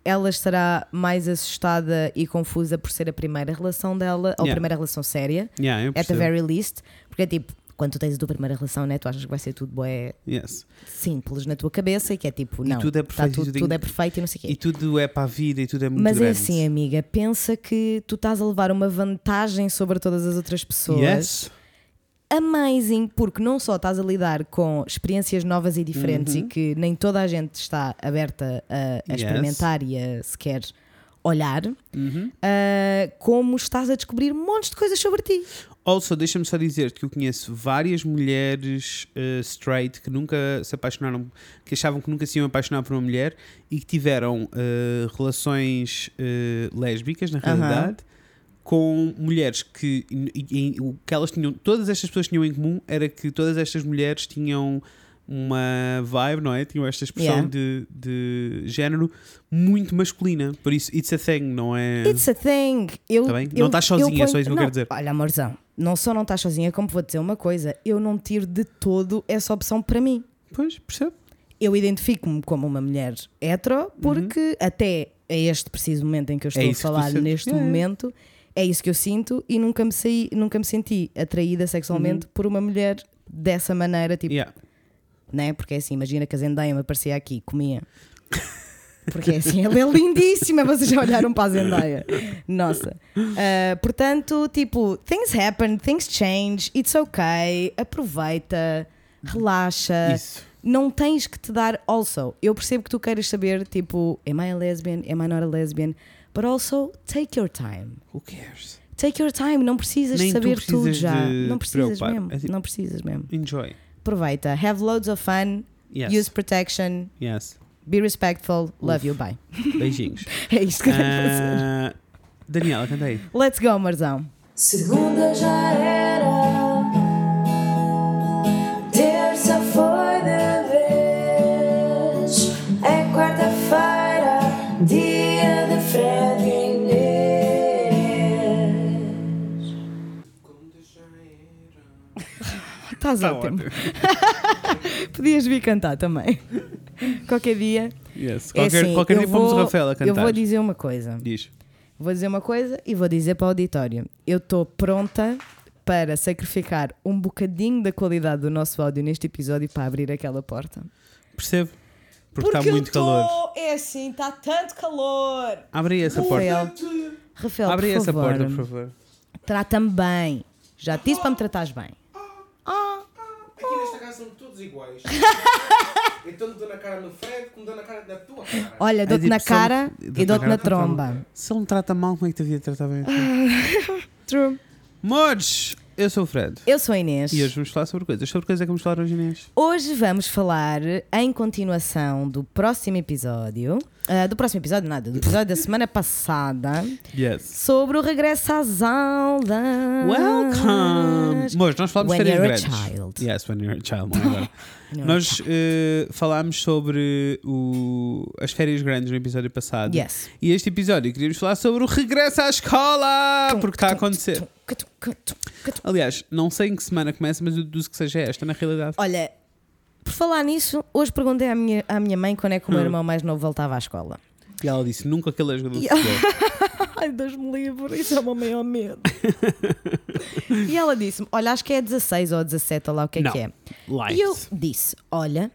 ela estará mais assustada e confusa por ser a primeira relação dela, ou a Yeah. primeira relação séria, Yeah, at the very least, porque é tipo, quando tu tens a tua primeira relação, né, tu achas que vai ser tudo bué Yes. simples na tua cabeça e que é tipo, E não, tudo é tá perfeito, tudo, tudo tudo é perfeito e não sei o quê. E tudo é para a vida e tudo é muito Mas é grande. assim, amiga, pensa que tu estás a levar uma vantagem sobre todas as outras pessoas. Yes. Amazing, porque não só estás a lidar com experiências novas e diferentes Uhum. e que nem toda a gente está aberta a, a Yes. experimentar e a sequer olhar, Uhum. ah, como estás a descobrir montes de coisas sobre ti. Also, deixa-me só dizer que eu conheço várias mulheres uh, straight que nunca se apaixonaram, que achavam que nunca se iam apaixonar por uma mulher e que tiveram uh, relações uh, lésbicas, na realidade, com mulheres que, e- e- o que elas tinham, todas estas pessoas tinham em comum era que todas estas mulheres tinham uma vibe, não é? Tinham esta expressão Yeah. de, de género muito masculina. Por isso, it's a thing, não é? It's a thing. Eu, Tá eu- Não estás sozinha, eu é só isso que eu não, quero dizer. Olha, amorzão, não só não estás sozinha, como vou dizer uma coisa, eu não tiro de todo essa opção para mim. Pois, percebe? Eu identifico-me como uma mulher hetero porque até a este preciso momento em que eu estou a Uhum. É isso que tu falar neste Yeah, momento, é isso que eu sinto e nunca me, saí, nunca me senti atraída sexualmente por uma mulher dessa maneira, tipo, Yeah. Né? Porque é assim, imagina que a Zendaya me aparecia aqui comia. Porque é assim, ela é lindíssima, vocês já olharam para a Zendaya. Nossa. Ah, portanto, tipo, things happen, things change, it's okay, aproveita, relaxa. Isso. não tens que te dar also. Eu percebo que tu queiras saber, tipo, am I a lesbian? Am I not a lesbian? But also, take your time. Who cares? Take your time, não precisas Nem saber tudo precisas já. de Não precisas preocupar. mesmo. É tipo- Não precisas mesmo. Enjoy. Aproveita. Have loads of fun. Yes. Use protection. Yes. Be respectful. Love you. Bye. Beijinhos. É isto que eu tenho que fazer. Ah, Daniela, canta aí. Let's go, Marzão. Segunda já era, Estás Tá ótimo. Podias vir cantar também. Qualquer dia. Yes. É Qualquer, assim, qualquer dia pomos o Rafael a cantar. Eu vou dizer uma coisa. Diz. Vou dizer uma coisa e vou dizer para o auditório. Eu estou pronta para sacrificar um bocadinho da qualidade do nosso áudio neste episódio para abrir aquela porta. Percebe? Porque está muito calor. É assim, está tanto calor. Abre essa porta. Rafael, Rafael Abre por essa favor, porta, por favor. trata-me bem. Já te disse para me tratares bem. São todos iguais. então dou na cara no Fred como dou na cara na tua cara. Olha, dou-te tipo, na cara e dou-te na tromba. Se ele me trata mal, como é que te devia tratar bem? True. Mods! Eu sou o Fred. Eu sou a Inês. E hoje vamos falar sobre coisas. Sobre coisas é que vamos falar hoje, Inês. Hoje vamos falar, em continuação do próximo episódio, ah, do próximo episódio, nada, do episódio da semana passada, Yes. sobre o regresso às aulas. Welcome! Mods, nós falamos When de férias you're a grandes. child. Yes, when you're a child. é agora. A Nós eh, falámos sobre o- as férias grandes no episódio passado. Yes. E este episódio queríamos falar sobre o regresso à escola! Porque está a acontecer. Aliás, não sei em que semana começa, mas eu deduzo que seja esta, na realidade. Olha, por falar nisso, hoje perguntei à minha, à minha mãe quando é que o meu Hum. irmão mais novo voltava à escola. E ela disse: nunca aquele é jogador de E- futebol. Ai, Deus me livre, isso é o meu maior medo. e ela disse-me: Olha, acho que é 16 ou 17, ou lá o que é Não. que é. Light. E eu disse: Olha,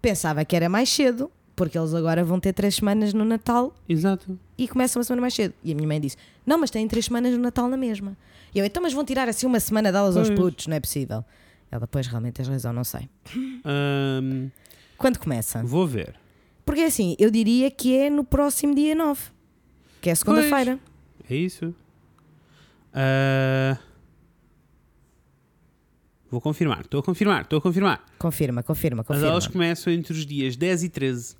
pensava que era mais cedo, porque eles agora vão ter três semanas no Natal Exato. e começam uma semana mais cedo. E a minha mãe disse: Não, mas têm três semanas no Natal na mesma. E eu, então, mas vão tirar assim uma semana de aulas aos Pois. putos, não é possível. Ela, depois realmente tens razão, não sei. Ahm, Quando começa? vou ver. Porque assim, eu diria que é no próximo dia 9, que é segunda-feira. É isso? Ah, vou confirmar. Estou a confirmar. Estou a confirmar. Confirma, confirma, As confirma. aulas começam entre os dias 10 e 13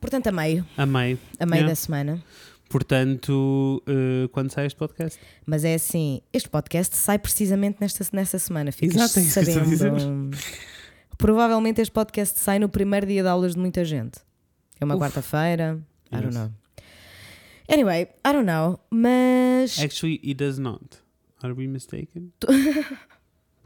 Portanto, a meio, a meio. a meio Yeah. da semana. Portanto, eh, quando sai este podcast? Mas é assim, este podcast sai precisamente nesta, nessa semana. Ficas Exato, é isso que eu estou a dizer. sabendo. Provavelmente este podcast sai no primeiro dia de aulas de muita gente. É uma quarta-feira. I don't know. Anyway, I don't know. Mas Actually, it does not. Are we mistaken?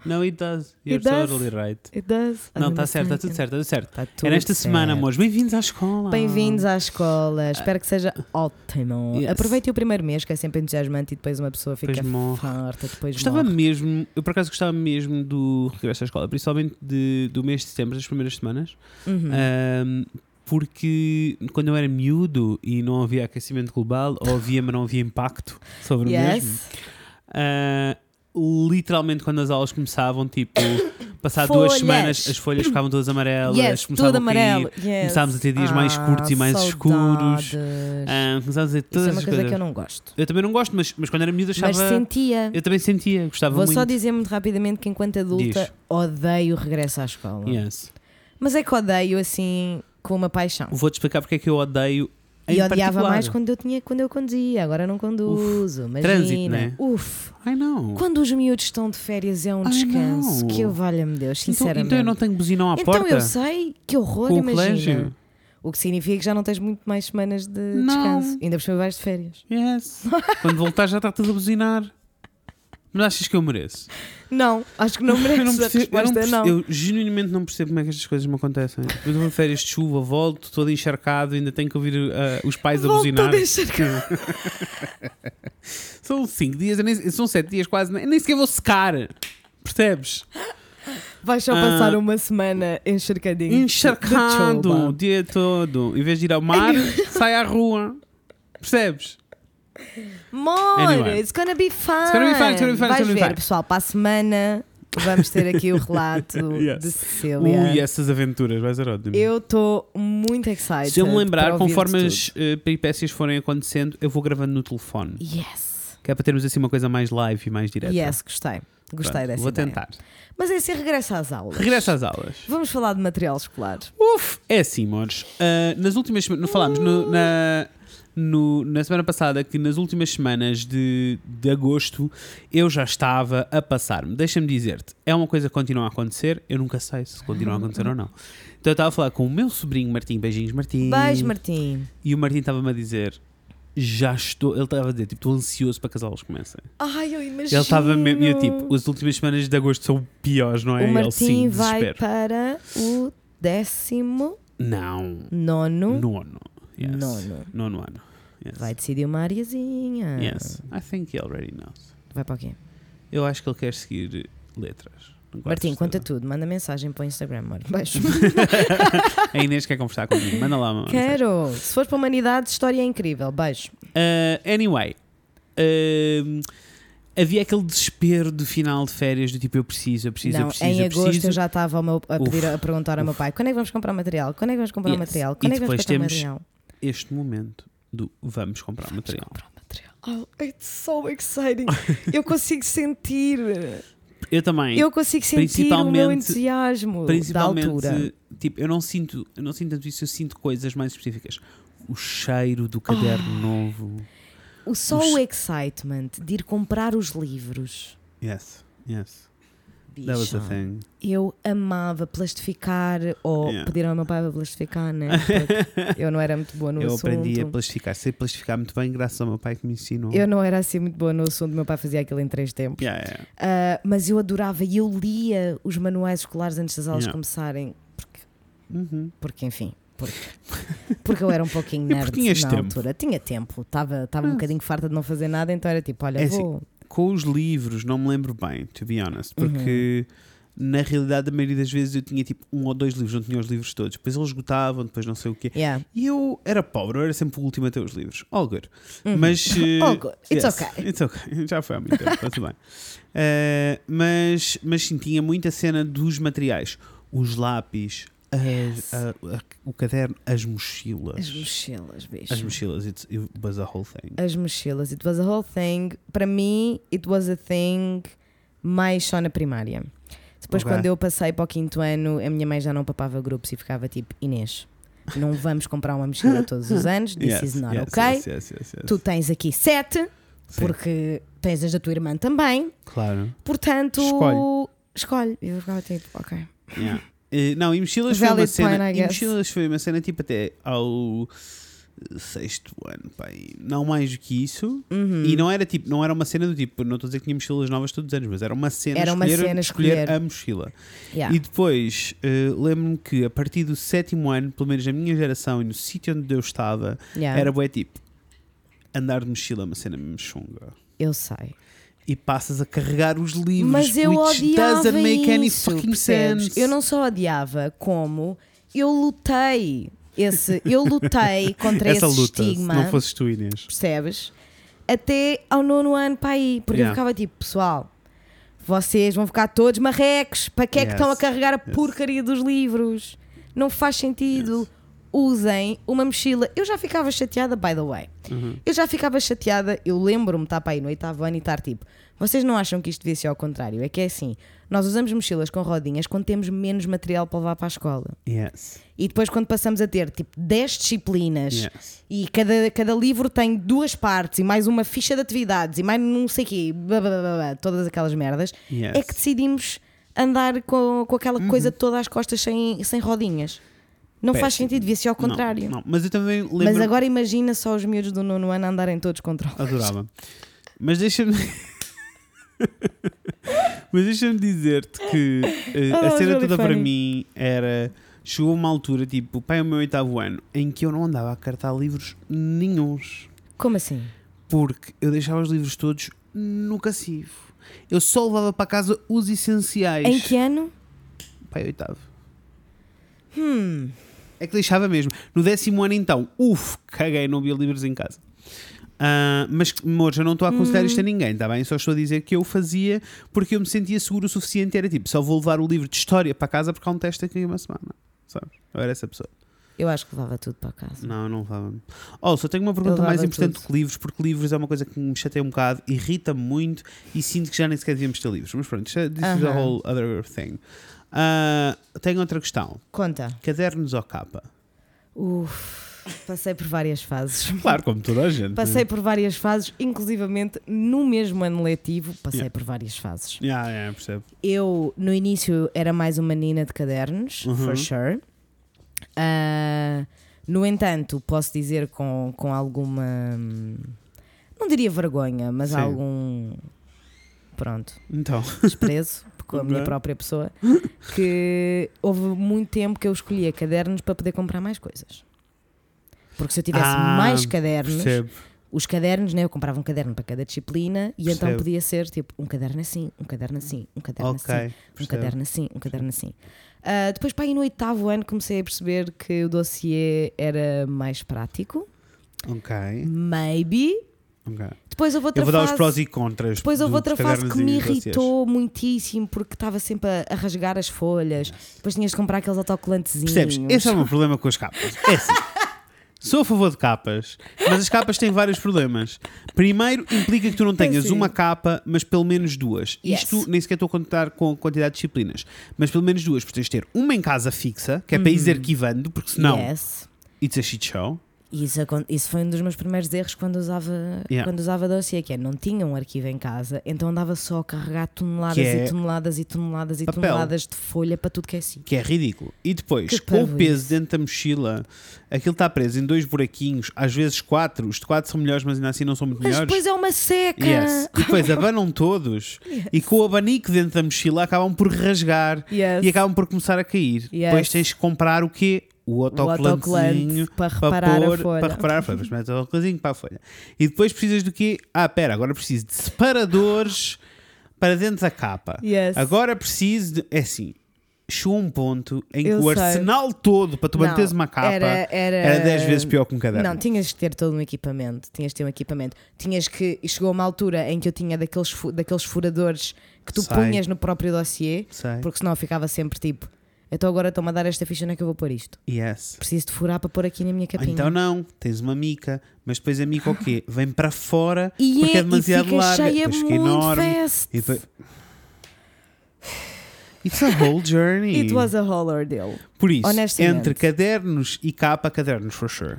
no, it does. You're It does. totally right. it does. Não, está certo, está tudo certo, está tudo certo. Tá tudo É nesta semana, certo. amores. Bem-vindos à escola. Bem-vindos à escola. Espero que seja ótimo. Yes. Aproveitem o primeiro mês, que é sempre entusiasmante, e depois uma pessoa fica farta. Depois Gostava morre. mesmo, eu por acaso gostava mesmo do regresso à escola, principalmente de- do mês de setembro, das primeiras semanas, Uhum. Ahm, porque quando eu era miúdo e não havia aquecimento global, ou havia, mas não havia impacto sobre o mesmo, Yes. Literalmente quando as aulas começavam, tipo, passar duas semanas, as folhas ficavam todas amarelas, Yes, começavam tudo a cair, amarelo. Yes. começávamos a ter dias mais Ah, curtos e mais escuros, saudades. ah, começávamos a Isso todas é uma coisa coisas. que eu não gosto. Eu também não gosto, mas, mas quando era miúdo achava. Mas sentia. Eu também sentia, gostava Vou muito. só dizer muito rapidamente que enquanto adulta Diz. odeio o regresso à escola. Yes. Mas é que odeio assim com uma paixão. Vou-te explicar porque é que eu odeio. Em E odiava particular. mais quando eu tinha quando eu conduzia, agora não conduzo. Imagina. trânsito, né? Uf. Ai não. Quando os miúdos estão de férias é um Ai, descanso. não. Que eu valha-me Deus, Então, sinceramente. então eu não tenho buzinão à Então porta? eu sei, que horror, Com imagina. colégio? O que significa que já não tens muito mais semanas de Não. descanso. Ainda por cima vais de férias. Yes. Quando voltar já está tudo a buzinar. Mas achas que eu mereço? Não, acho que não Eu mereces. não a percebo, eu, não resposta é não. percebo- eu genuinamente não percebo como é que estas coisas me acontecem. Eu vou férias de chuva, volto todo encharcado, ainda tenho que ouvir ah, os pais a Volto buzinar. todo encharcado. São 5 dias, eu nem- são 7 dias quase, nem, nem sequer vou secar. Percebes? Vais só Ah. passar uma semana encharcadinho. Encharcado o dia todo. Em vez de ir ao mar, sai à rua. Percebes? More, Anyway. it's gonna be fun. It's gonna be fun, it's gonna be fun, it's Vais gonna be ver, fun. pessoal, para a semana vamos ter aqui o relato Yes. de Cecília. Ui, essas aventuras, vai ser ótimo. Eu estou muito excited. Se eu me lembrar, conforme as eh, peripécias forem acontecendo, eu vou gravando no telefone. Yes. Que é para termos assim uma coisa mais live e mais direta. Yes, gostei. Gostei Pronto, dessa Vou ideia. tentar. Mas é assim, regressa às aulas. Regressa às aulas. Vamos falar de material escolar. Uf, é assim, amores. Ah, nas últimas semanas, não falámos no- na, no- na semana passada que nas últimas semanas de, de agosto eu já estava a passar-me. Deixa-me dizer-te, é uma coisa que continua a acontecer, eu nunca sei se continua a acontecer ou não. Então eu estava a falar com o meu sobrinho Martim, beijinhos Martim. Beijo, Martim. E o Martim estava-me a dizer. Já estou, ele estava a dizer, tipo, estou ansioso para que as aulas comecem. Ai, eu imagino. Ele estava mesmo, eu tipo, as últimas semanas de agosto são piores, não é? O ele Martim sim, vai desespero. para o décimo Não, nono. nono. Yes. Nono. Nono ano. Yes. Vai decidir uma areazinha. Yes, I think he already knows. Vai para o quê? Eu acho que ele quer seguir letras. Martim, conta tudo. Manda mensagem para o Instagram, amor. Beijo. A Inês quer conversar comigo. Manda lá uma mensagem. Quero. Se fores para a humanidade, história é incrível. Beijo. Uh, anyway, um, havia aquele desespero de final de férias do tipo eu preciso, eu preciso, eu não, preciso, em eu agosto preciso. eu já estava meu- a, pedir, Uf, a perguntar ao meu pai quando é que vamos comprar material? Quando é que vamos comprar Yes. material? E Quando é que vamos comprar material? Este momento do vamos comprar material. Comprar material. Oh, it's so exciting. eu consigo sentir. Eu também. Eu consigo sentir o meu Principalmente- entusiasmo da Principalmente, altura. tipo, eu não sinto, eu não sinto tanto isso, eu sinto coisas mais específicas. O cheiro do caderno Ah. novo. O só os- o excitement de ir comprar os livros. Yes, yes. That was the Bicha, thing. Eu amava plastificar ou Yeah. pedir ao meu pai para plastificar, né? Porque eu não era muito boa no eu assunto. aprendi a plastificar. Sei plastificar muito bem, graças ao meu pai que me ensinou. Eu não era assim muito boa no assunto, meu pai fazia aquilo em três tempos. Yeah, yeah. Ah, mas eu adorava e eu lia os manuais escolares antes das aulas começarem, porque, Uhum. porque enfim, porque, porque eu era um pouquinho nerd na tempo. altura. Tinha tempo, estava um bocadinho farta de não fazer nada, então era tipo, olha, É assim, vou. Com os livros, não me lembro bem, to be honest, porque Uhum. na realidade, a maioria das vezes eu tinha tipo um ou dois livros, não tinha os livros todos. Depois eles esgotavam, depois não sei o quê. Yeah. E eu era pobre, eu era sempre o último a ter os livros. All good. Uhum. Mas. eh, All good. It's yes, okay. It's okay. Já foi há muito tempo, está tudo bem. Eh, mas, mas sim, tinha muita cena dos materiais: os lápis, as- a- a- o caderno, as mochilas. As mochilas, bicho. As mochilas, it was a whole thing. As mochilas. It was a whole thing. Para mim, it was a thing mais só na primária. Depois, Ok. quando eu passei para o quinto ano, a minha mãe já não papava grupos e ficava tipo: Inês, não vamos comprar uma mochila todos os anos. This Yes, is not okay. yes, yes, yes. Tu tens aqui sete, Sim, porque tens as da tua irmã também. Claro. Portanto, Escolhe. escolhe. E eu ficava tipo: Ok. Yeah. Eh, não, e mochilas foi uma cena. point, e mochilas foi uma cena tipo até ao sexto ano, pai. Não mais do que isso. Uhum. E não era tipo, não era uma cena do tipo, não estou a dizer que tinha mochilas novas todos os anos, mas era uma cena Era uma escolher, cena escolher escolher. a mochila. Yeah. E depois eh, lembro-me que a partir do sétimo ano, pelo menos na minha geração e no sítio onde eu estava, Yeah. era bué tipo andar de mochila é uma cena mesmo chunga. Eu sei. E passas a carregar os livros, Mas eu odiava isso. Eu não só odiava, como eu lutei. Esse, eu lutei contra Essa esse luta, estigma, se não fosses tu, Inês. percebes? Até ao nono ano para aí. Porque Yeah. eu ficava tipo, pessoal, vocês vão ficar todos marrecos. Para que é que Yes, estão a carregar a yes. porcaria dos livros? Não faz sentido. Usem uma mochila. Eu já ficava chateada, by the way. Uhum. Eu já ficava chateada, eu lembro-me, estar para aí no oitavo ano e estar tipo, vocês não acham que isto devia ser ao contrário? É que é assim, nós usamos mochilas com rodinhas quando temos menos material para levar para a escola. Yes. E depois quando passamos a ter tipo 10 disciplinas Yes. e cada, cada livro tem duas partes e mais uma ficha de atividades e mais não sei o quê, blá, blá, blá, blá, todas aquelas merdas, Yes. é que decidimos andar com, com aquela Uhum. coisa toda às costas sem, sem rodinhas. Não faz sentido, devia ser ao contrário. Não, não. Mas eu também lembro. Mas agora imagina só os miúdos do nono ano andarem todos contra o Adorava. Mas deixa-me. Mas deixa-me dizer-te que Oh, a cena toda para mim era. Chegou uma altura, tipo, pai, o meu oitavo ano, em que eu não andava a cartar livros nenhuns. Como assim? Porque eu deixava os livros todos no cacifo. Eu só levava para casa os essenciais. Em que ano? Pai, oitavo. Hum. É que deixava mesmo. No décimo ano, então, uf, caguei, não havia livros em casa. Ah, mas, amores, eu não estou a aconselhar Hum. isto a ninguém, está bem? Só estou a dizer que eu fazia porque eu me sentia seguro o suficiente. Era tipo, só vou levar o livro de história para casa porque há um teste aqui uma semana. Sabes? Eu era essa pessoa. Eu acho que levava tudo para casa. Não, não levava. Oh, só tenho uma pergunta mais importante tudo. que livros, porque livros é uma coisa que me chateia um bocado, irrita-me muito e sinto que já nem sequer devíamos ter livros. Mas pronto, é- this is a whole other thing. Ah, tenho outra questão: Conta. cadernos ou capa? Uf, passei por várias fases. Claro, como toda a gente. Passei por várias fases, inclusivamente no mesmo ano letivo, passei Yeah. por várias fases. Yeah, yeah, percebo. Eu, no início, era mais uma menina de cadernos, Uhum. for sure. Ah, no entanto, posso dizer com, com alguma. Não diria vergonha, mas Sim. algum. Pronto, Então, desprezo com a minha Ok. própria pessoa, que houve muito tempo que eu escolhia cadernos para poder comprar mais coisas. Porque se eu tivesse Ah, mais cadernos, percebo. os cadernos, né, eu comprava um caderno para cada disciplina e então Percebo. podia ser tipo um caderno assim, um caderno assim, um caderno Ok. assim, um percebo. caderno assim, um caderno assim. Ah, depois, para aí no oitavo ano, comecei a perceber que o dossiê era mais prático. Ok. Maybe. Ok. Depois houve outra Eu vou dar os fase. prós e contras. Depois houve outra fase que me irritou muitíssimo porque estava sempre a, a rasgar as folhas. Depois tinhas de comprar aqueles autocolantezinhos. Percebes? Esse é o meu problema com as capas. É assim. Sou a favor de capas, mas as capas têm vários problemas. Primeiro, implica que tu não tenhas uma capa, mas pelo menos duas. Yes. Isto nem sequer estou a contar com a quantidade de disciplinas, mas pelo menos duas, porque tens de ter uma em casa fixa, que é para ir arquivando, porque senão Uhum. Yes. it's a shit show. E Isso, isso foi um dos meus primeiros erros quando usava, Yeah. quando usava dossiê, que é não tinha um arquivo em casa, então andava só a carregar toneladas é e toneladas e toneladas e papel. toneladas de folha para tudo que é assim. Que é ridículo. E depois, Que com o peso dentro da mochila, aquilo está preso em dois buraquinhos, às vezes quatro. Os de quatro são melhores, mas ainda assim não são muito Mas melhores. depois é uma seca! Yes. E depois abanam todos e com o abanico dentro da mochila acabam por rasgar Yes. e acabam por começar a cair. Yes. Depois tens que comprar o quê? O autocolantezinho autocolante para reparar pôr, a folha. Para reparar a folha. Mas metes o autocolantezinho para a folha. E depois precisas do quê? Ah, pera, agora preciso de separadores para dentro da capa. Yes. Agora preciso de. É assim. Chegou um ponto em que Eu o sei. arsenal todo para tu Não, manteres uma capa era, era, era 10 vezes pior que um caderno. Não, tinhas que ter todo um equipamento. Tinhas de ter um equipamento. Tinhas que. Chegou uma altura em que eu tinha daqueles, daqueles furadores que tu Sei. punhas no próprio dossiê, Sei. porque senão ficava sempre tipo. Então agora estou-me a dar esta ficha, onde é que eu vou pôr isto? Yes. Preciso de furar para pôr aqui na minha Ou capinha. Então não, tens uma mica, mas depois a mica o quê? Vem para fora e porque é, é, demasiado e fica larga, cheia depois fica muito enorme. fast. E depois... It's a whole journey. It was a whole ordeal. Por isso, entre cadernos e capa, cadernos for sure.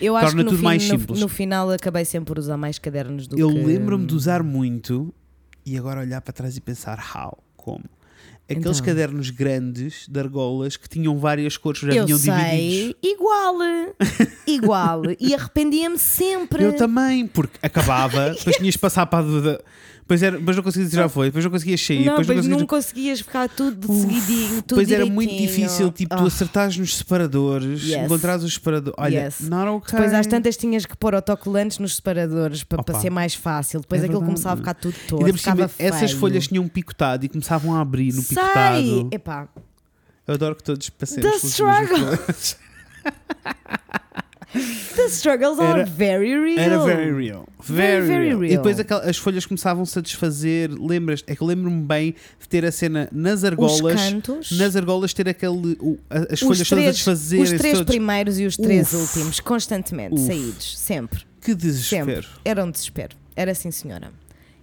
Eu acho Torna que no, tudo fim- mais no- simples. no final acabei sempre por usar mais cadernos do Eu que. lembro-me de usar muito e agora olhar para trás e pensar how, como. Aqueles Então. cadernos grandes de argolas que tinham várias cores, já Eu vinham sei, divididos. igual, igual. E arrependia-me sempre. Eu também, porque acabava, depois tinhas de passar para a Depois, era, depois não conseguias tirar folha, depois não conseguias sair, Não, depois não mas conseguias. não conseguias ficar tudo Uf, seguidinho, tudo Depois era muito difícil, tipo, tu Ah. acertares nos separadores, Yes. encontrares os separadores. Olha, Yes. not okay. Depois às tantas tinhas que pôr autocolantes nos separadores para, para ser mais fácil. Depois É aquilo verdade. começava a ficar tudo E ainda por cima, essas folhas tinham picotado e começavam a abrir no Sei! picotado. Epá, Eu adoro que todos passemos The mesmas struggle. the struggles are Era- very real. Era very real. Very, Very, very real. E real. depois as folhas começavam-se a desfazer. Lembras? É que eu lembro-me bem de ter a cena nas argolas. Os cantos. Nas argolas ter aquele. o- as folhas todas a três, desfazerem. os três todos. primeiros e os três Uf. últimos, constantemente, Uf. saídos, sempre. Que desespero. Sempre. Era um desespero. Era sim, senhora.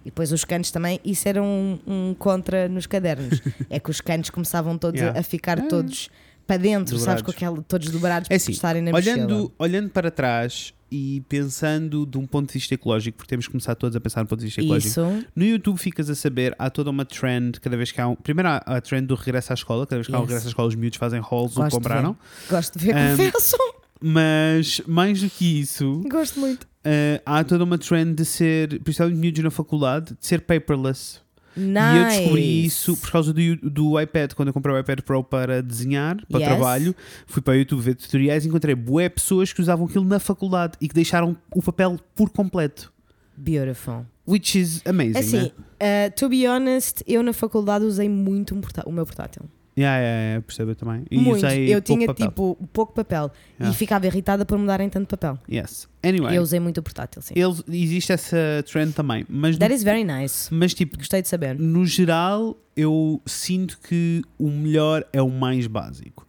E depois os cantos também, isso era um, um contra nos cadernos. é que os cantos começavam todos a- Yeah. a ficar Ah. todos para dentro, sabes, Dobrados. com aquela, todos dobrados É para assim, estarem na mochila. olhando, olhando para trás e pensando de um ponto de vista ecológico, porque temos que começar todos a pensar no ponto de vista ecológico. Isso, No YouTube ficas a saber, há toda uma trend, cada vez que há um. Primeiro há a trend do regresso à escola, cada vez que há um regresso à escola, os miúdos fazem hauls de compraram. gosto de ver, Um, confesso. Mas mais do que isso, Gosto muito. eh, há toda uma trend de ser, principalmente miúdos na faculdade, de ser paperless. Nice. E eu descobri isso por causa do, do iPad. Quando eu comprei o iPad Pro para desenhar, para Yes. trabalho, fui para o YouTube ver tutoriais e encontrei bué pessoas que usavam aquilo na faculdade e que deixaram o papel por completo. Beautiful. Which is amazing, Assim, né? uh, to be honest, eu na faculdade usei muito um o meu portátil. Yeah, yeah, yeah, percebo também. E Muito. usei Eu tinha papel. tipo pouco papel Yeah. e ficava irritada por me darem tanto papel. Yes. Anyway, Eu usei muito o portátil, sim. ele, existe essa trend também. Mas, That no- is very nice. mas tipo, Gostei de saber. no geral, eu sinto que o melhor é o mais básico.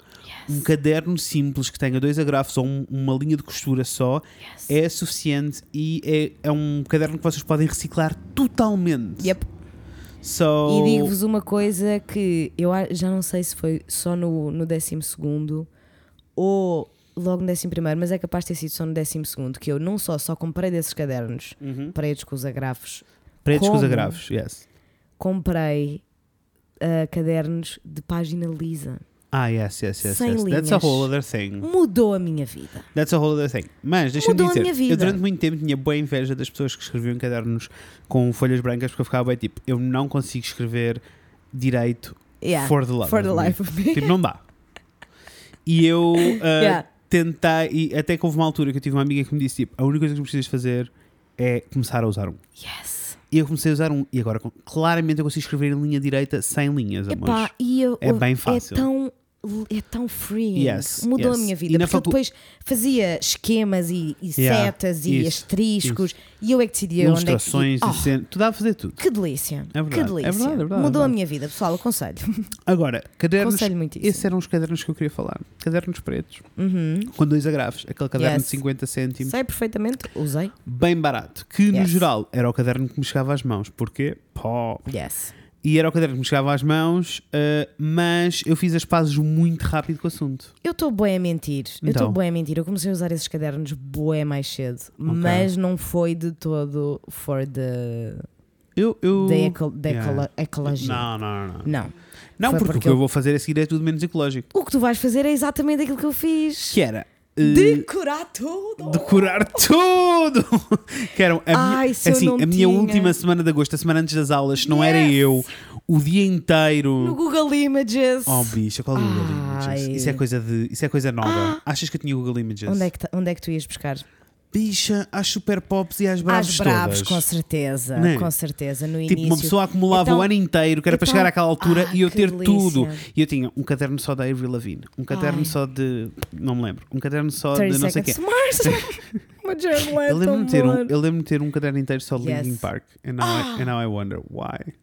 Um caderno simples que tenha dois agrafos ou um- uma linha de costura só Yes. é suficiente e é, é um caderno que vocês podem reciclar totalmente. Yep. So, E digo-vos uma coisa que eu já não sei se foi só no, no 12 ou logo no 11, mas é capaz de ter sido só no 12, que eu não só só comprei desses cadernos Uhum. pretos com os agrafos, Pretos com os agrafos, yes. comprei ah, cadernos de página lisa. Ah, yes, yes, yes. Sem yes. That's a linhas. whole other thing. Mudou a minha vida. That's a whole other thing. Mas deixa-me Mudou a dizer, minha vida. eu durante muito tempo tinha boa inveja das pessoas que escreviam cadernos com folhas brancas porque eu ficava bem tipo, eu não consigo escrever direito Yeah. for the love. For the life of me. Tipo, não dá. E eu uh, Yeah. tentei, e até que houve uma altura que eu tive uma amiga que me disse: tipo, a única coisa que precisas fazer é começar a usar um. Yes. E eu comecei a usar um, e agora claramente eu consigo escrever em linha direita sem linhas. Epá, eu, É bem fácil. É tão, é tão freeing. Yes, Mudou yes. a minha E vida. Porque eu facu- depois fazia esquemas e, e Yeah, setas e isso, asteriscos e eu é que decidia onde é que Ilustrações, Oh, e tu dá a fazer tudo. Que delícia. É verdade, que é delícia. verdade, é verdade, é Mudou a verdade. minha vida, pessoal. Aconselho. Agora, cadernos. Aconselho muitíssimo. Esses eram os cadernos que eu queria falar. Cadernos pretos, Uhum. com dois agrafos. Aquele caderno Yes. de 50 cêntimos, Sei perfeitamente. Usei. bem barato. Que no geral era o caderno que me chegava às mãos. Porquê? Pó. Yes. E era o caderno que me chegava às mãos, eh, mas eu fiz as pazes muito rápido com o assunto. Eu estou bué a mentir. Eu estou Então. bué a mentir. Eu comecei a usar esses cadernos bué mais cedo. Mas não foi de todo for the, Eu. eu... the, eco, the Yeah. ecolo- ecologia. Não, não, não. Não, Não. Foi porque, porque o que eu eu- vou fazer a seguir é tudo menos ecológico. O que tu vais fazer é exatamente aquilo que eu fiz. Que era. Eh, Decorar tudo! decorar tudo! que era a minha, Ai, se eu assim, não a minha tinha. última semana de agosto, a semana antes das aulas, se não era Yes! eu, o dia inteiro. No Google Images. Oh, bicha, qual é o Google Ai. Images? Isso é coisa, de, isso é coisa nova. Achas que eu tinha Google Images? Onde é, que, ta- onde é que tu ias buscar? Bicha, às super pops e às bravos Às bravos, todas. com certeza. Né? Com certeza. No Tipo, início. uma pessoa acumulava Então- o ano inteiro, que era para então- chegar àquela altura Ah, e eu ter delícia. tudo. E eu tinha um caderno só da Avril Lavigne, um caderno Ai. só de. Não me lembro. Um caderno só 30 de não sei o quê. Uma é Eu lembro-me ter, um, lembro ter um caderno inteiro só de Yes. Linkin Park. And now, I, and now I wonder why.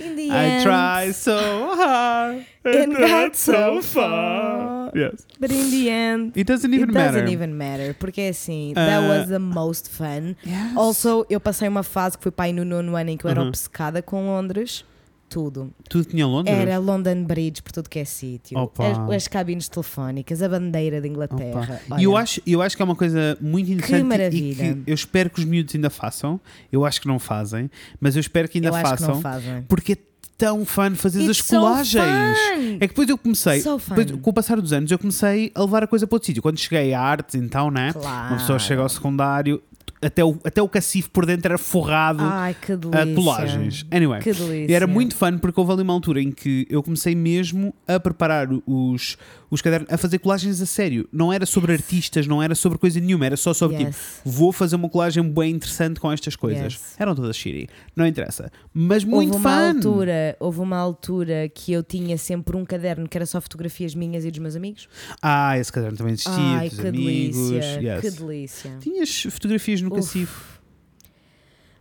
In the I end, try so hard and got so far. Yes. But in the end, It doesn't even it matter. doesn't even matter. Porque assim, that Uh, was the most fun. Yes. Also, eu passei uma fase que foi aí no nono ano em que eu era Uhum. obcecada com Londres. Tudo. Tudo tinha Londres? Era London Bridge por tudo que é sítio. As, as cabines telefónicas, a bandeira de Inglaterra. E eu acho, eu acho que é uma coisa muito interessante e maravilha. que eu espero que os miúdos ainda façam. Eu acho que não fazem, mas eu espero que ainda eu acho que façam não fazem. porque é tão fun fazer as It's so colagens. fun! É que depois eu comecei, So depois, com o passar dos anos, eu comecei a levar a coisa para outro sítio. Quando cheguei à arte, então, né? Claro. Uma pessoa chega ao secundário, até o, até o cacifo por dentro era forrado Ai, delícia. a colagens. Anyway, Que delícia. e era muito fun porque houve ali uma altura em que eu comecei mesmo a preparar os, os cadernos, a fazer colagens a sério. Não era sobre artistas, não era sobre coisa nenhuma, era só sobre Yes. tipo, vou fazer uma colagem bem interessante com estas coisas. Yes. Eram todas shitty, não interessa. Mas muito houve uma fun. altura, houve uma altura que eu tinha sempre um caderno que era só fotografias minhas e dos meus amigos. Ah, esse caderno também existia, Ai, dos que amigos. delícia, yes. que delícia. Tinhas fotografias no Uf. cacifo.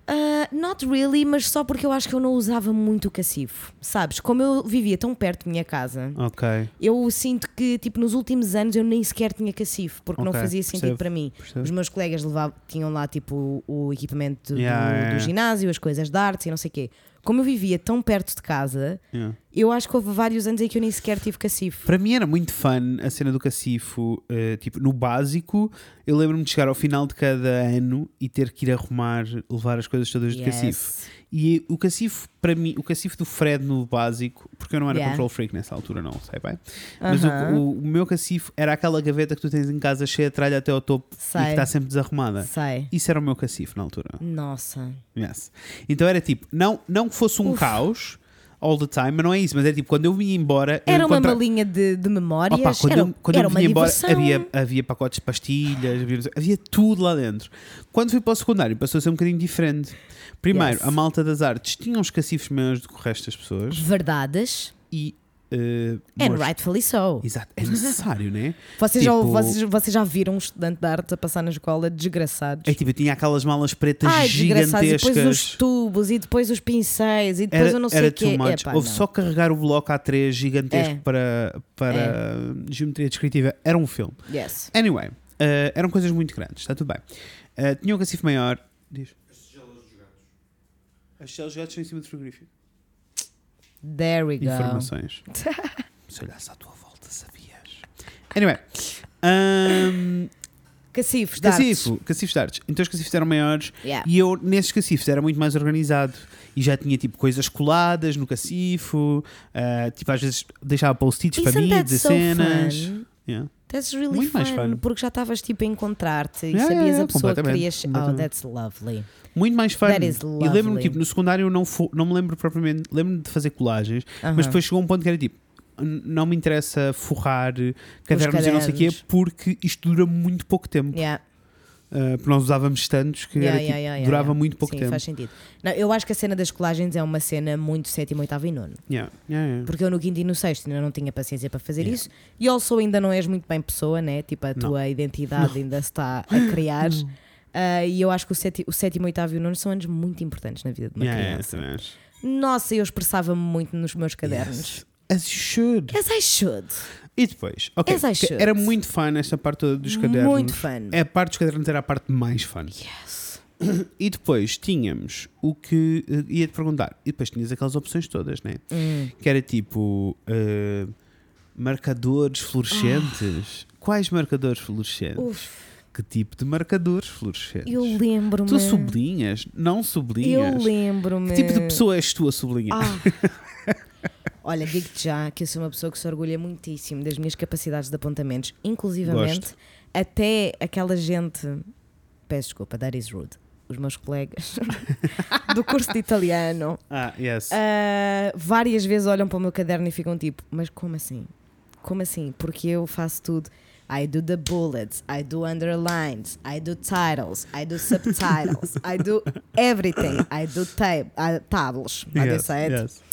Ah, not really, mas só porque eu acho que eu não usava muito o cacifo. Sabes? Como eu vivia tão perto da minha casa, Ok, eu sinto que, tipo, nos últimos anos eu nem sequer tinha cacifo, porque não Ok, fazia sentido percebo, para mim. percebo. Os meus colegas levavam, tinham lá, tipo, o, equipamento do, Yeah, do- yeah, do ginásio, as coisas de artes e não sei o quê. Como eu vivia tão perto de casa, Yeah. eu acho que houve vários anos em que eu nem sequer tive cacifo. Para mim era muito fun a cena do cacifo, eh, tipo, no básico, eu lembro-me de chegar ao final de cada ano e ter que ir arrumar, levar as coisas todas de Yes. cacifo. E o cacifo, para mim, o cacifo do Fred no básico, porque eu não era Yeah. control freak nessa altura, não sei bem. Mas o- Aham. o, o meu cacifo era aquela gaveta que tu tens em casa cheia de tralha até ao topo e que Sei. está sempre desarrumada. Sei. Isso era o meu cacifo na altura. Nossa. Yes. Então era tipo, não, não que fosse um Uf. caos all the time, mas não é isso. Mas é tipo, quando eu vinha embora. Era uma encontra- malinha de, de memórias. Opa, quando era eu, quando eu uma vinha embora havia, havia pacotes de pastilhas, havia, havia tudo lá dentro. Quando fui para o secundário passou a ser um bocadinho diferente. Primeiro, Yes. a malta das artes tinha uns cacifos maiores do que o resto das pessoas Verdades. e uh, And mostra- rightfully so. Exato, é necessário, né? Vocês, já, Tipo- vocês, vocês já viram um estudante de artes a passar na escola desgraçados? É tipo, eu tinha aquelas malas pretas Ai, desgraçados. E depois os gigantescas. tubos, e depois os pincéis, e depois Era, eu não sei era o quê. too much. Epá, Houve não. só carregar o bloco A3 gigantesco É. para, para geometria descritiva. Era um filme. Yes. Anyway, uh, eram coisas muito grandes, está tudo bem. Uh, tinha um cacifo maior. Diz. As tigelas dos gatos. As celas gatos estão em cima do frigorífico. There we go. Informações. Se olhasse à tua volta, sabias. Anyway. Um, Cacifos, de artes. cacifo, cacifos de artes. Então os cacifos eram maiores Yeah. e eu nesses cacifos era muito mais organizado e já tinha tipo coisas coladas no cacifo, uh, tipo às vezes deixava post-its para mim, dizer so cenas. Yeah. That's really Muito fun, mais fun. porque já estavas tipo a encontrar-te e Yeah, sabias yeah, a pessoa que completamente, querias. Oh, completamente. that's lovely. Muito mais fun. That is E lembro-me, lovely. tipo, no secundário eu não, fo- não me lembro propriamente, lembro-me de fazer colagens, mas depois chegou um ponto que era tipo, "N- não me interessa forrar cadernos e não sei o quê, cadernos. porque isto dura muito pouco tempo. Yeah. Uh, porque nós usávamos tantos que Yeah, era, tipo, yeah, yeah, durava yeah. muito pouco Sim, tempo. faz sentido. Não, eu acho que a cena das colagens é uma cena muito sétimo, oitavo e nono. Yeah, yeah, yeah. Porque eu no quinto e no sexto ainda não tinha paciência para fazer Yeah. isso. E also ainda não és muito bem pessoa, né? Tipo, a Não. tua identidade ainda se está a criar. Ah, e eu acho que o, sétimo, o sétimo, oitavo e o nono são anos muito importantes na vida de uma Yeah, yeah, criança. Nossa, eu expressava-me muito nos meus cadernos. Yes. As you should. As I should. E depois, ok, era muito fun esta parte toda dos cadernos. Muito fun. É a parte dos cadernos era a parte mais fun. Yes. E depois tínhamos o que eh, ia-te perguntar. E depois tinhas aquelas opções todas, né? Hum. Que era tipo eh, marcadores fluorescentes. Quais marcadores fluorescentes? Uf, Que tipo de marcadores fluorescentes? eu lembro-me. Tu sublinhas? Não Eu sublinhas? lembro-me. Que tipo de pessoa és tu a sublinhar? Ah. Olha, digo-te já que eu sou uma pessoa que se orgulha muitíssimo das minhas capacidades de apontamentos, inclusivamente Gosto. até aquela gente. Peço desculpa, that is rude. Os meus colegas do curso de italiano Ah, yes. ah, várias vezes olham para o meu caderno e ficam tipo: Mas como assim? Como assim? Porque eu faço tudo. I do the bullets, I do underlines, I do titles, I do subtitles, I do everything, I do tab uh, tables. Yes, yes.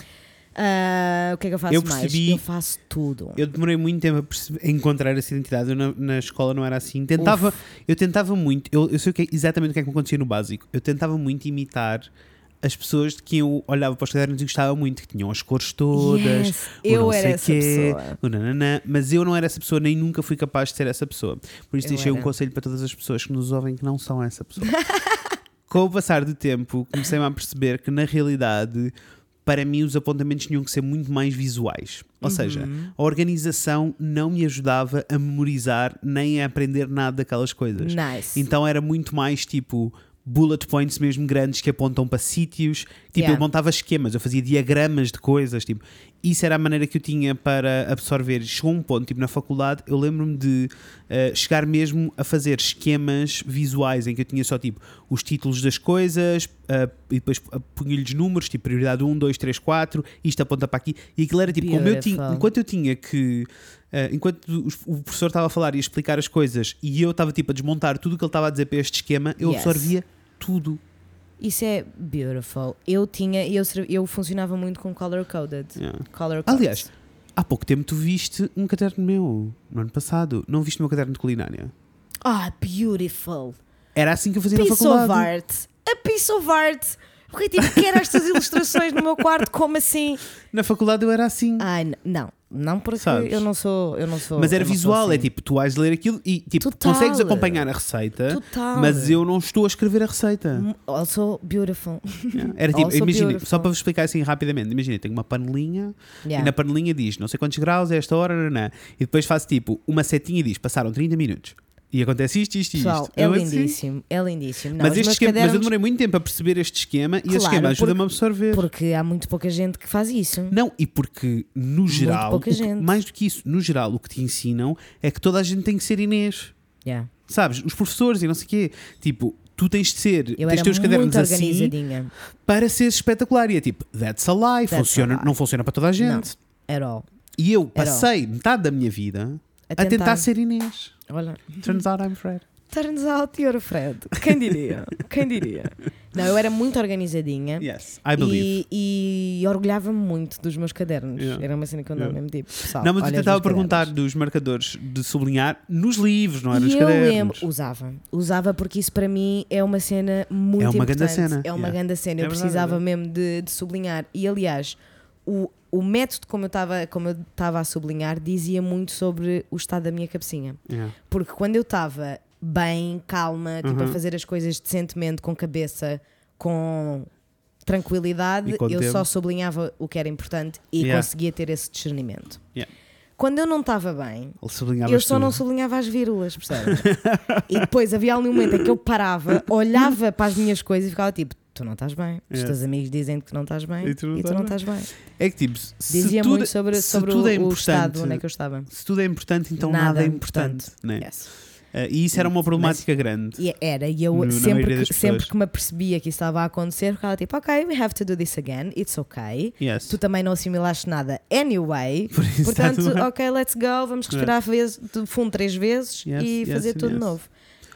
Ah, o que é que eu faço Eu mais? percebi- Eu faço tudo. Eu demorei muito tempo a, perceber- a encontrar essa identidade. Eu na, na escola não era assim. Tentava, eu tentava muito. Eu, eu sei o que é- exatamente o que é que me acontecia no básico. Eu tentava muito imitar as pessoas de quem eu olhava para os cadernos e gostava muito, que tinham as cores todas. Yes, eu não era sei essa quê, pessoa. o nananã, mas eu não era essa pessoa, nem nunca fui capaz de ser essa pessoa. Por isso Eu deixei um era. conselho para todas as pessoas que nos ouvem que não são essa pessoa. Com o passar do tempo, comecei-me a perceber que na realidade, para mim, os apontamentos tinham que ser muito mais visuais. Ou seja, Uhum. a organização não me ajudava a memorizar nem a aprender nada daquelas coisas. Nice. Então era muito mais tipo bullet points mesmo grandes que apontam para sítios. Tipo, Yeah. eu montava esquemas, eu fazia diagramas de coisas, tipo, isso era a maneira que eu tinha para absorver. Chegou um ponto, tipo, na faculdade, eu lembro-me de eh, chegar mesmo a fazer esquemas visuais em que eu tinha só tipo os títulos das coisas eh, e depois eh, punha-lhes números, tipo prioridade 1, 2, 3, 4, isto aponta para aqui. E aquilo era tipo, como eu tinha, enquanto eu tinha que. eh, enquanto o professor estava a falar e a explicar as coisas e eu estava tipo a desmontar tudo o que ele estava a dizer para este esquema, eu Yes. absorvia tudo. Isso é beautiful. Eu tinha, eu, eu funcionava muito com color coded. Yeah. Color codes. Aliás, há pouco tempo tu viste um caderno meu, no ano passado. Não viste o meu caderno de culinária? Ah, beautiful. Era assim que eu fazia na Piece faculdade. of art. A piece of art. Porque tipo, quero estas ilustrações no meu quarto, como assim? Na faculdade eu era assim. Ai, não. Não porque Sabes? eu não sou. Eu não sou Mas era não visual, é assim. tipo, tu vais ler aquilo e tipo, Total. consegues acompanhar a receita, Total. mas eu não estou a escrever a receita. Also beautiful. Yeah. Era tipo, imagina, só para vos explicar assim rapidamente, imagina, tenho uma panelinha Yeah. e na panelinha diz não sei quantos graus é esta hora, nanã, e depois faço tipo uma setinha e diz passaram 30 minutos. E acontece isto, isto e isto. é Eu assim, lindíssimo. É lindíssimo. Não, mas, este esquema, mas eu cadernos- demorei muito tempo a perceber este esquema e este Claro, esquema ajuda-me a absorver. Porque há muito pouca gente que faz isso. Não, e porque no geral, que- mais do que isso, no geral, o que te ensinam é que toda a gente tem que ser Inês. Yeah. Sabes? Os professores e não sei o quê. Tipo, tu tens de ser, Eu tens os cadernos assim para ser espetacular. E é tipo, that's a lie, That's funciona, a lie. não funciona para toda a gente. At all. E eu passei metade da minha vida A a tentar tentar. ser Inês. Olha. Turns out I'm Fred. Turns out you're Fred. Quem diria? Quem diria? Não, eu era muito organizadinha. Yes, I believe. E, e orgulhava-me muito dos meus cadernos. Yeah. Era uma cena que eu andava Yeah. mesmo tipo. pessoal, Não, mas eu tentava perguntar cadernos. dos marcadores de sublinhar nos livros, não é? Nos E eu cadernos. lembro, usava, usava porque isso para mim é uma cena muito É uma importante. grande cena, É uma yeah. grande cena. É Eu verdade, precisava é mesmo de, de sublinhar. E aliás, o, o método como eu estava como eu estava a sublinhar dizia muito sobre o estado da minha cabecinha. Yeah. Porque quando eu estava bem, calma, tipo, a Uhum. fazer as coisas decentemente, com cabeça, com tranquilidade, com eu tempo. só sublinhava o que era importante e Yeah. conseguia ter esse discernimento. Yeah. Quando eu não estava bem, eu só tudo. não sublinhava as vírgulas, percebes? e depois havia ali um momento em que eu parava, olhava para as minhas coisas e ficava tipo: Tu não estás bem. Os teus amigos dizem que não estás bem E tu não e tu estás não bem. estás bem. É que tipo, se Dizia tudo, muito sobre, se sobre tudo o, é o estado importante, onde é que eu estava. se tudo é importante, então nada, Nada é é importante. né? Yes. Eh, e isso era uma problemática grande. E era, e eu No- sempre, que, sempre que me apercebia que isso estava a acontecer, ficava tipo, ok, we have to do this again, it's okay. Yes. Tu também não assimilaste nada anyway. Por Portanto, bem. ok, let's go, vamos respirar vez, de fundo três vezes Yes, e yes, fazer tudo de novo.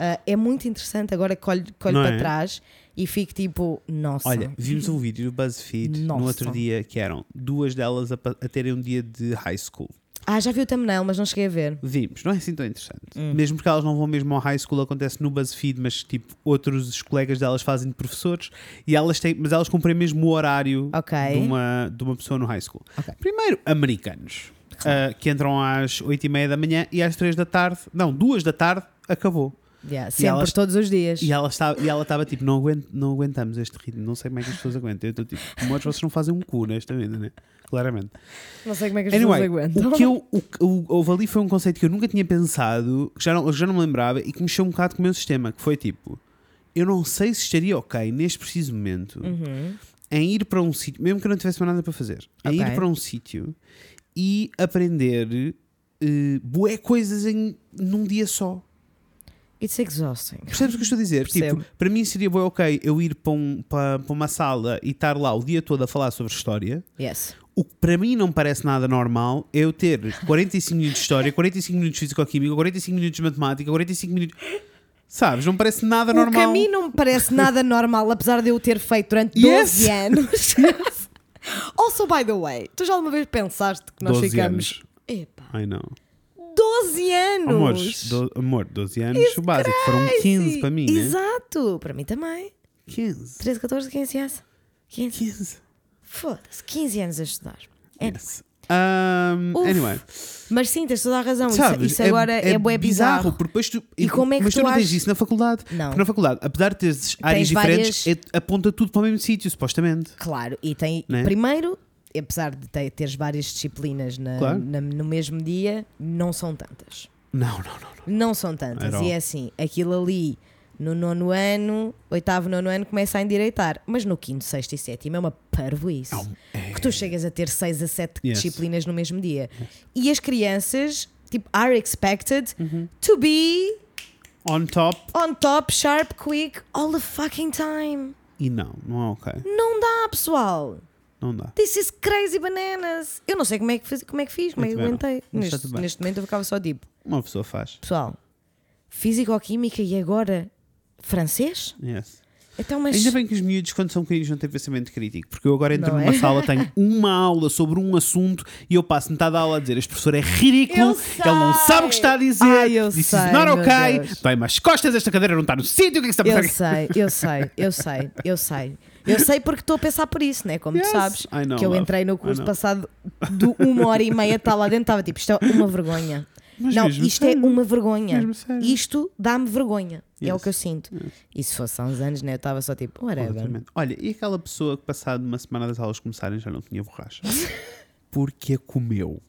Ah, é muito interessante agora que olho, que olho para é? trás e fico tipo, nossa. Olha, vimos um vídeo do BuzzFeed no Nossa. outro dia que eram duas delas a, a terem um dia de high school. Ah, já vi o thumbnail, mas não cheguei a ver. Vimos, não é assim tão interessante. Hum. Mesmo porque elas não vão mesmo ao high school, acontece no BuzzFeed, mas tipo, outros colegas delas fazem de professores e elas têm, mas elas cumprem mesmo o horário Ok. de, uma, de uma pessoa no high school. Ok. Primeiro, americanos, ah, que entram às 8 e meia da manhã e às 3 da tarde, não, 2 da tarde, acabou. Yeah, sempre, elas- todos os dias. E ela estava, e ela estava tipo, não, aguento, não aguentamos este ritmo, não sei como é que as pessoas aguentam. Eu estou tipo, como outros vocês não fazem um cu nesta vida, né? Claramente. Não sei como é que as Anyway, pessoas aguentam. o que eu, o, o, houve ali foi um conceito que eu nunca tinha pensado, que já não, já não me lembrava e que mexeu um bocado com o meu sistema, que foi tipo, eu não sei se estaria ok neste preciso momento Uhum. em ir para um sítio, mesmo que eu não tivesse mais nada para fazer, em Ok. ir para um sítio e aprender uh, bué coisas em, num dia só. It's exhausting. Percebes o que eu estou a dizer? Percebo. Tipo, para mim seria bem ok eu ir para, um, para, para uma sala e estar lá o dia todo a falar sobre história. Yes. O que para mim não parece nada normal é eu ter 45 minutos de história, 45 minutos de físico-química, 45 minutos de matemática, 45 minutos. Sabes? Não parece nada O que a normal. mim não me parece nada normal, apesar de eu ter feito durante 12 Yes. anos. also, by the way, tu já alguma vez pensaste que nós 12 ficamos. anos. Epá, Ai não. 12 anos! Amores, do, amor, 12 anos, o básico. Foram 15 para mim, né? Exato, para mim também. 15. 13, 14, 15 anos. 15. 15. Foda-se, 15 anos a estudar. É. Yes. Um, Uf. anyway, Mas sim, tens toda a razão. Isso- sabes? isso, agora é, bué bizarro. porque depois tu, E como é que mas tu tu não tens isso na faculdade. Não. Porque na faculdade, apesar de teres áreas diferentes, várias- é- aponta tudo para o mesmo sítio, supostamente. Claro, e tem. Né? Primeiro, apesar de te- teres várias disciplinas na- Claro. na- no mesmo dia, não são tantas. Não, não, não. não. Não são tantas. E é assim, aquilo ali no nono ano, oitavo, nono ano, começa a endireitar. Mas no quinto, sexto e sétimo é uma parvoíce. Que tu chegas a ter seis a sete Yes. disciplinas no mesmo dia. E as crianças, tipo, are expected Uhum. to be On top, on top, sharp, quick, all the fucking time. e não, não é ok. Não dá, pessoal. Não dá. This is crazy bananas. Eu não sei como é que fiz, como é que, fiz, como é que aguentei. Mas está Neste, neste momento eu ficava só tipo, Uma pessoa faz. pessoal, físico-química e agora francês? Yes. Então, mas. Ainda bem que os miúdos, quando são pequeninos, não têm pensamento crítico. Porque eu agora entro Não é? numa sala, tenho uma aula sobre um assunto e eu passo metade da aula a dizer: Este professor é ridículo, ele não sabe o que está a dizer, Ai, eu this sei, is not dói-me as costas, esta cadeira não está no sítio, o que é que está a Eu passar sei, eu sei, eu sei, eu sei. Eu sei porque estou a pensar por isso, né? Como Yes, tu sabes, know, que eu entrei no curso passado de uma hora e meia, está lá dentro, estava tipo, isto é uma vergonha. Mas não, isto é sério. uma vergonha. Isto dá-me vergonha. É o Yes. que eu sinto. E se fosse há uns anos, né? Eu estava só tipo, whatever. Olha, e aquela pessoa que passado uma semana das aulas começarem já não tinha borracha? Porque comeu.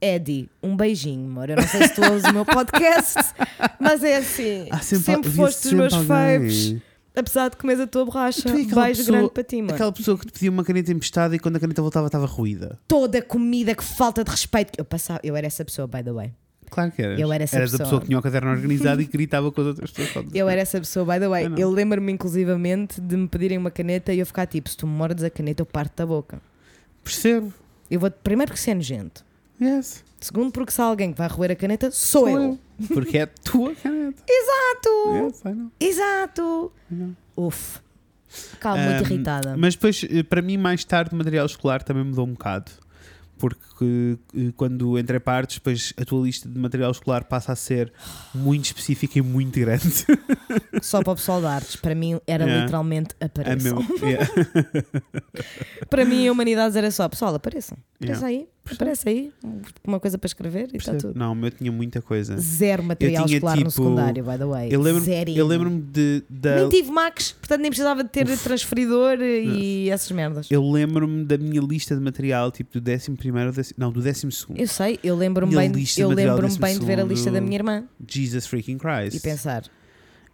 Eddie, um beijinho, amor. Eu não sei se tu ouves o meu podcast, mas é assim. Há sempre sempre, foste dos meus alguém. faves. Apesar de comeres a tua borracha, beijo pessoa- grande para ti, mano. Aquela pessoa que te pedia uma caneta emprestada e quando a caneta voltava estava ruída. Toda a comida, que falta de respeito. Eu passava, eu era essa pessoa, by the way. Claro que eras. Eu era essa eras a pessoa. pessoa que tinha o caderno organizado e gritava com as outras pessoas. Eu era essa pessoa, by the way. Eu. Eu lembro-me inclusivamente de me pedirem uma caneta e eu ficar tipo: se tu me mordes a caneta, eu parto da boca. Percebo. Eu vou, primeiro porque você é nojento. Yes. Segundo, porque se há alguém que vai roer a caneta, sou, eu. Porque é a tua caneta. Exato! Yes, I know. Exato! I know. Uf. Calma, muito Um, irritada. Mas depois, eh, para mim, mais tarde, o material escolar também mudou um bocado. Porque eh, quando entrei para artes, depois a tua lista de material escolar passa a ser muito específica e muito grande. Só para o pessoal de artes, para mim era Yeah. literalmente É apareçam. mesmo. Yeah. Para mim, a humanidade era só, pessoal, apareçam. Yeah. Apareça aí, aparece aí, uma coisa para escrever e está tudo. Não, o meu tinha muita coisa. Zero material escolar no tipo, secundário, by the way. Eu lembro-me eu lembro de, da. Nem tive Max, portanto nem precisava de ter transferidor e essas merdas. Eu lembro-me da minha lista de material, tipo do 11 primeiro, décimo- não, do 12 segundo. Eu sei, eu lembro-me bem, eu lembro-me bem de ver a décimo lista da minha irmã Jesus freaking Christ. e pensar,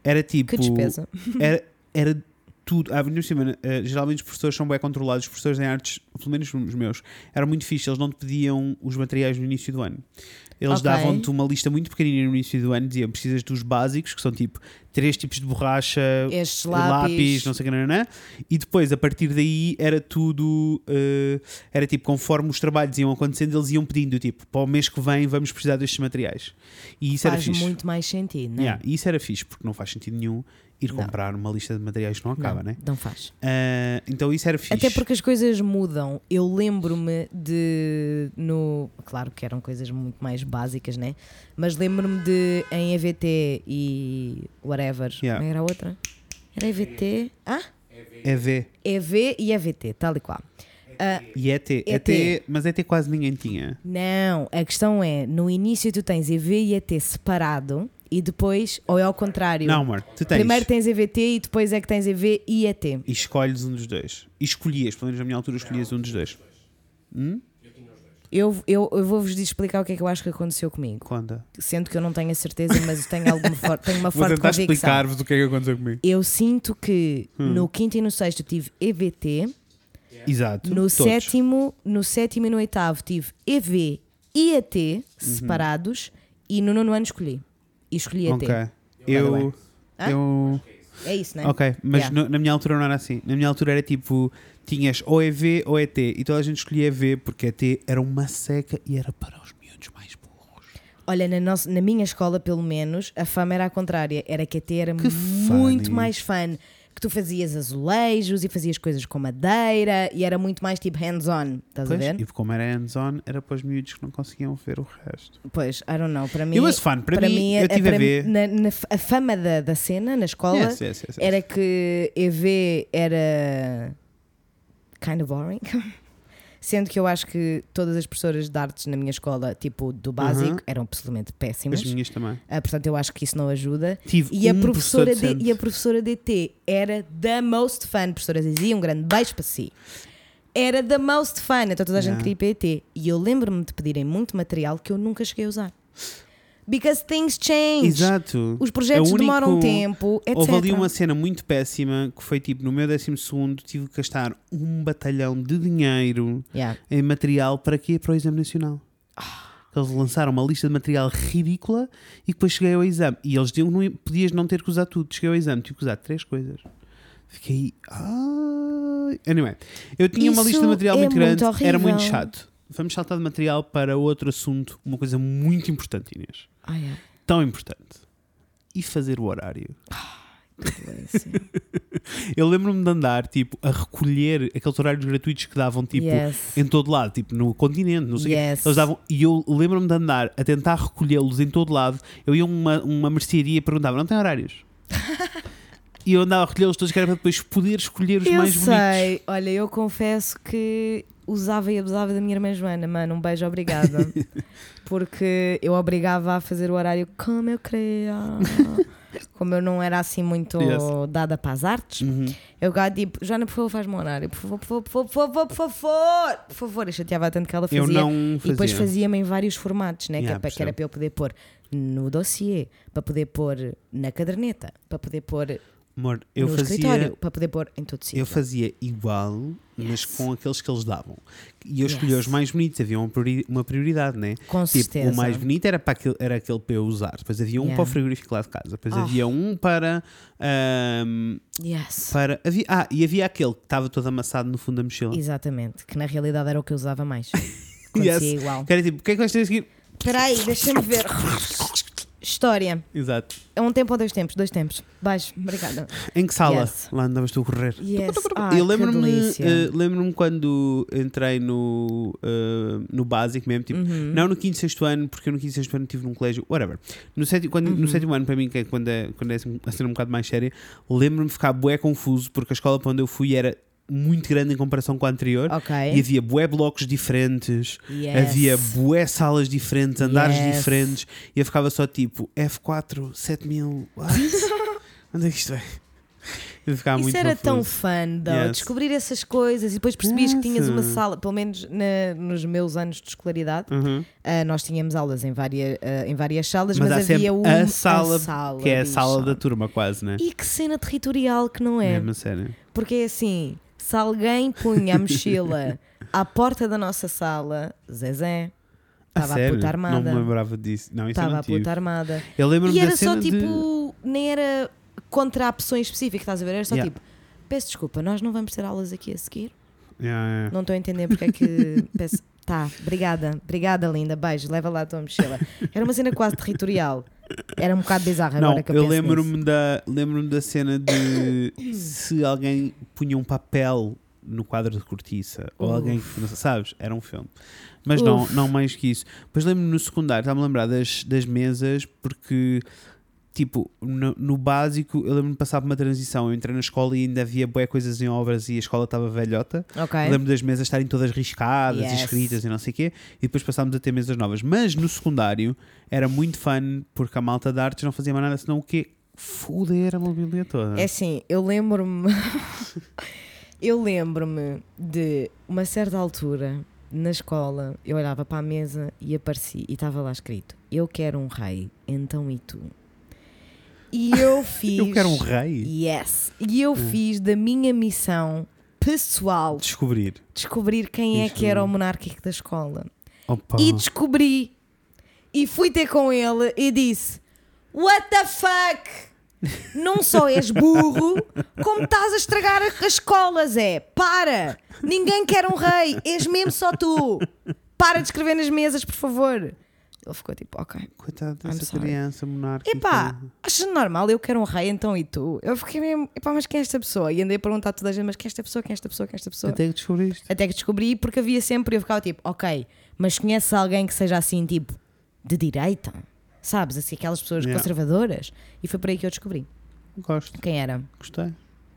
Era tipo. que despesa. Era, era tudo. Ah, cima, eh, geralmente os professores são bem controlados. Os professores em artes, pelo menos os meus, eram muito fixos. Eles não te pediam os materiais no início do ano. Eles Ok. davam-te uma lista muito pequenina no início do ano. Diziam: precisas dos básicos, que são tipo três tipos de borracha, Estes lápis, lápis, não sei o que, nananã. e depois a partir daí era tudo. eh, era tipo, conforme os trabalhos iam acontecendo, eles iam pedindo: tipo, para o mês que vem vamos precisar destes materiais. E isso era faz fixe. muito mais sentido, não é? Yeah, e isso era fixe, porque não faz sentido nenhum ir Não. comprar uma lista de materiais que não acaba, não, né? não faz. Ah, então isso era fixe. Até porque as coisas mudam. Eu lembro-me de. No, claro que eram coisas muito mais básicas, né? Mas lembro-me de em EVT e whatever. Yeah. Como era a outra? Era EVT? Ah? É V EV e EVT, tal e qual. Ah, e ET. ET. ET. Mas ET quase ninguém tinha. não, a questão é: no início tu tens EV e ET separado e depois, ou é ao contrário? Não, amor, tu tens. Primeiro tens EVT e depois é que tens EV e ET. E escolhes um dos dois. E escolhias, pelo menos na minha altura, escolhias um dos dois. Hum? Eu, eu, eu vou-vos explicar o que é que eu acho que aconteceu comigo. Conta. Sendo que eu não tenho a certeza, mas tenho, alguma for- tenho uma Vou forte tentar convicção. explicar-vos o que é que aconteceu comigo. Eu sinto que Hum. no quinto e no sexto tive EVT, Exato. no todos. sétimo, no sétimo e no oitavo tive EV e ET Uhum. separados e no nono ano escolhi. E escolhi ET. Ok. the way. Eu. Eu. É isso, né? Ok, mas Yeah. no- na minha altura não era assim. Na minha altura era tipo: tinhas ou EV ou ET. E toda a gente escolhia EV porque ET era uma seca e era para os miúdos mais burros. Olha, na, nossa, na minha escola, pelo menos, a fama era a contrária. Era que ET era Que muito funny. mais fun. Que tu fazias azulejos e fazias coisas com madeira e era muito mais tipo hands-on. Estás Pois, a ver? e como era hands-on, era para os miúdos que não conseguiam ver o resto. Pois, I don't know. Para mim, It was fun. Para, mim, eu tive para a ver. mim, na, na- a fama da, da cena, na escola, yes, yes, yes. era que EV era kind of boring. Sendo que eu acho que todas as professoras de artes na minha escola, tipo do básico, Uhum. eram absolutamente péssimas. As minhas também. Ah, portanto, eu acho que isso não ajuda. Tive E a, um professora professor de, e a professora DT era the most fun. Professora Zizi, um grande beijo para si. Era the most fun. Então toda a gente Yeah. queria ir para ET. E eu lembro-me de pedirem muito material que eu nunca cheguei a usar. Because things change. Exato. Os projetos É único- demoram tempo, etc. Houve ali uma cena muito péssima que foi tipo no meu 12 segundo tive que gastar um batalhão de dinheiro Yeah. em material para quê? Para o exame nacional. Eles lançaram uma lista de material ridícula e depois cheguei ao exame. E eles diziam que não, podias não ter que usar tudo. Cheguei ao exame, tive que usar três coisas. Fiquei. Ai. Anyway, eu tinha uma Isso lista de material é muito grande, era muito chato. Vamos saltar de material para outro assunto, uma coisa muito importante, Inês. Yeah. Tão importante. E fazer o horário. Eu lembro-me de andar, tipo, a recolher aqueles horários gratuitos que davam, tipo, yes. em todo lado, tipo, no continente, não sei. Yes. Eles davam, e eu lembro-me de andar a tentar recolhê-los em todo lado. Eu ia a uma, uma mercearia e perguntava: não tem horários? e eu andava a recolhê-los todos, que era para depois poder escolher os Eu mais bonitos. sei. Olha, eu confesso que usava e abusava da minha irmã Joana, mano. Um beijo, obrigada. Porque eu obrigava a fazer o horário como eu queria. Como eu não era assim muito Yes. dada para as artes, Uhum. eu ficava tipo, Joana, por favor, faz-me um horário. Por favor, por favor, por favor, por favor, por favor. Eu chateava tanto que ela fazia. Eu não E fazia. depois fazia-me em vários formatos, né? que, Yeah, é para, que era percebo. para eu poder pôr no dossiê, para poder pôr na caderneta, para poder pôr Amor, eu no fazia. escritório, para poder pôr em todo sítio. Eu fazia igual, mas Yes. com aqueles que eles davam. E eu Yes. os mais bonitos, havia uma priori- uma prioridade, né? Com Tipo, certeza. o mais bonito era, para aquele, era aquele para eu usar. Depois havia um Yeah. para o frigorífico lá de casa. Depois Oh. havia um para. ahm, Yes. para havia, ah, e havia aquele que estava todo amassado no fundo da mochila. Exatamente, que na realidade era o que eu usava mais. Acontecia Yes. igual. Que era tipo, o que é que vais ter a seguir? Espera aí, deixa-me ver. História. Exato. É um tempo ou dois tempos? Dois tempos. Baixo. Obrigada. Em que sala? Yes. Lá andavas tu a correr. Yes. Ah, eu lembro-me delícia. eh, lembro-me quando entrei no, eh, no básico mesmo, tipo, Uhum. não no quinto e sexto ano, porque eu no quinto e sexto ano estive num colégio, whatever. No sétimo, quando, Uhum. no sétimo ano, para mim, que é quando é, quando é assim, a cena um bocado mais séria, lembro-me de ficar bué confuso, porque a escola para onde eu fui era muito grande em comparação com a anterior. Ok. E havia bué blocos diferentes, Yes. havia bué salas diferentes, andares Yes. diferentes, e eu ficava só tipo F4, 7000, what? Onde é que isto é? Isso muito era tão confuso. fun, though, Yes. descobrir essas coisas e depois percebias que tinhas uma Yes. sala, pelo menos na- nos meus anos de escolaridade, Uhum. ah, nós tínhamos aulas em, várias ah, em várias salas, Mas mas, havia um, a sala, sala que é a sala da turma, quase, né? E que cena territorial que não é? Mesmo a sério. Porque é assim, se alguém punha a mochila à porta da nossa sala, Zezé, A estava a sério? puta armada. Não me lembrava disso. Não, isso Estava não a puta armada. Eu lembro-me E da era cena só de... tipo, nem era contra a pessoa em específico, estás a ver? Era só Yeah. tipo, peço desculpa, nós não vamos ter aulas aqui a seguir. Yeah, yeah. Não estou a entender porque é que. peço... Tá, obrigada, obrigada, linda. Beijo, leva lá a tua mochila. Era uma cena quase territorial. Era um bocado bizarro Não, agora que eu, eu lembro-me da, lembro da cena de se alguém punha um papel no quadro de cortiça ou Uf. alguém que não sabes, era um filme. Mas não, Uf. não mais que isso. Depois lembro-me no secundário, estava-me a lembrar das, das mesas, porque tipo, no, no básico, eu lembro-me de passar por uma transição. Eu entrei na escola e ainda havia boé coisas em obras e a escola estava velhota. Ok. Lembro das mesas estarem todas riscadas, Yes. escritas e não sei o quê, e depois passámos a ter mesas novas. Mas no secundário era muito fun porque a malta de artes não fazia mais nada senão o quê? Foder a mobília toda. É assim, eu lembro-me. eu lembro-me de uma certa altura na escola, eu olhava para a mesa e apareci e estava lá escrito: Eu quero um rei, então e tu? E eu fiz. Eu quero um rei. Yes. E eu fiz da minha missão pessoal Descobrir. descobrir quem é Isto- que era o monárquico da escola. Opa. E descobri. E fui ter com ele e disse: What the fuck? Não só és burro, como estás a estragar as escolas, é. Para! Ninguém quer um rei, és mesmo só tu. Para de escrever nas mesas, por favor. Ele ficou tipo, ok. Coitado dessa sorry. criança monárquica. Epá, achas normal? Eu quero um rei, então e tu? Eu fiquei mesmo, epá, mas quem é esta pessoa? E andei a perguntar a toda a gente, mas quem é esta pessoa? Quem é esta pessoa? Quem é esta pessoa? Até que descobriste. Até que descobri, porque havia sempre, eu ficava tipo, ok, mas conheces alguém que seja assim, tipo, de direita? Sabes, assim, aquelas pessoas Yeah. conservadoras? E foi por aí que eu descobri Gosto, quem era. gostei.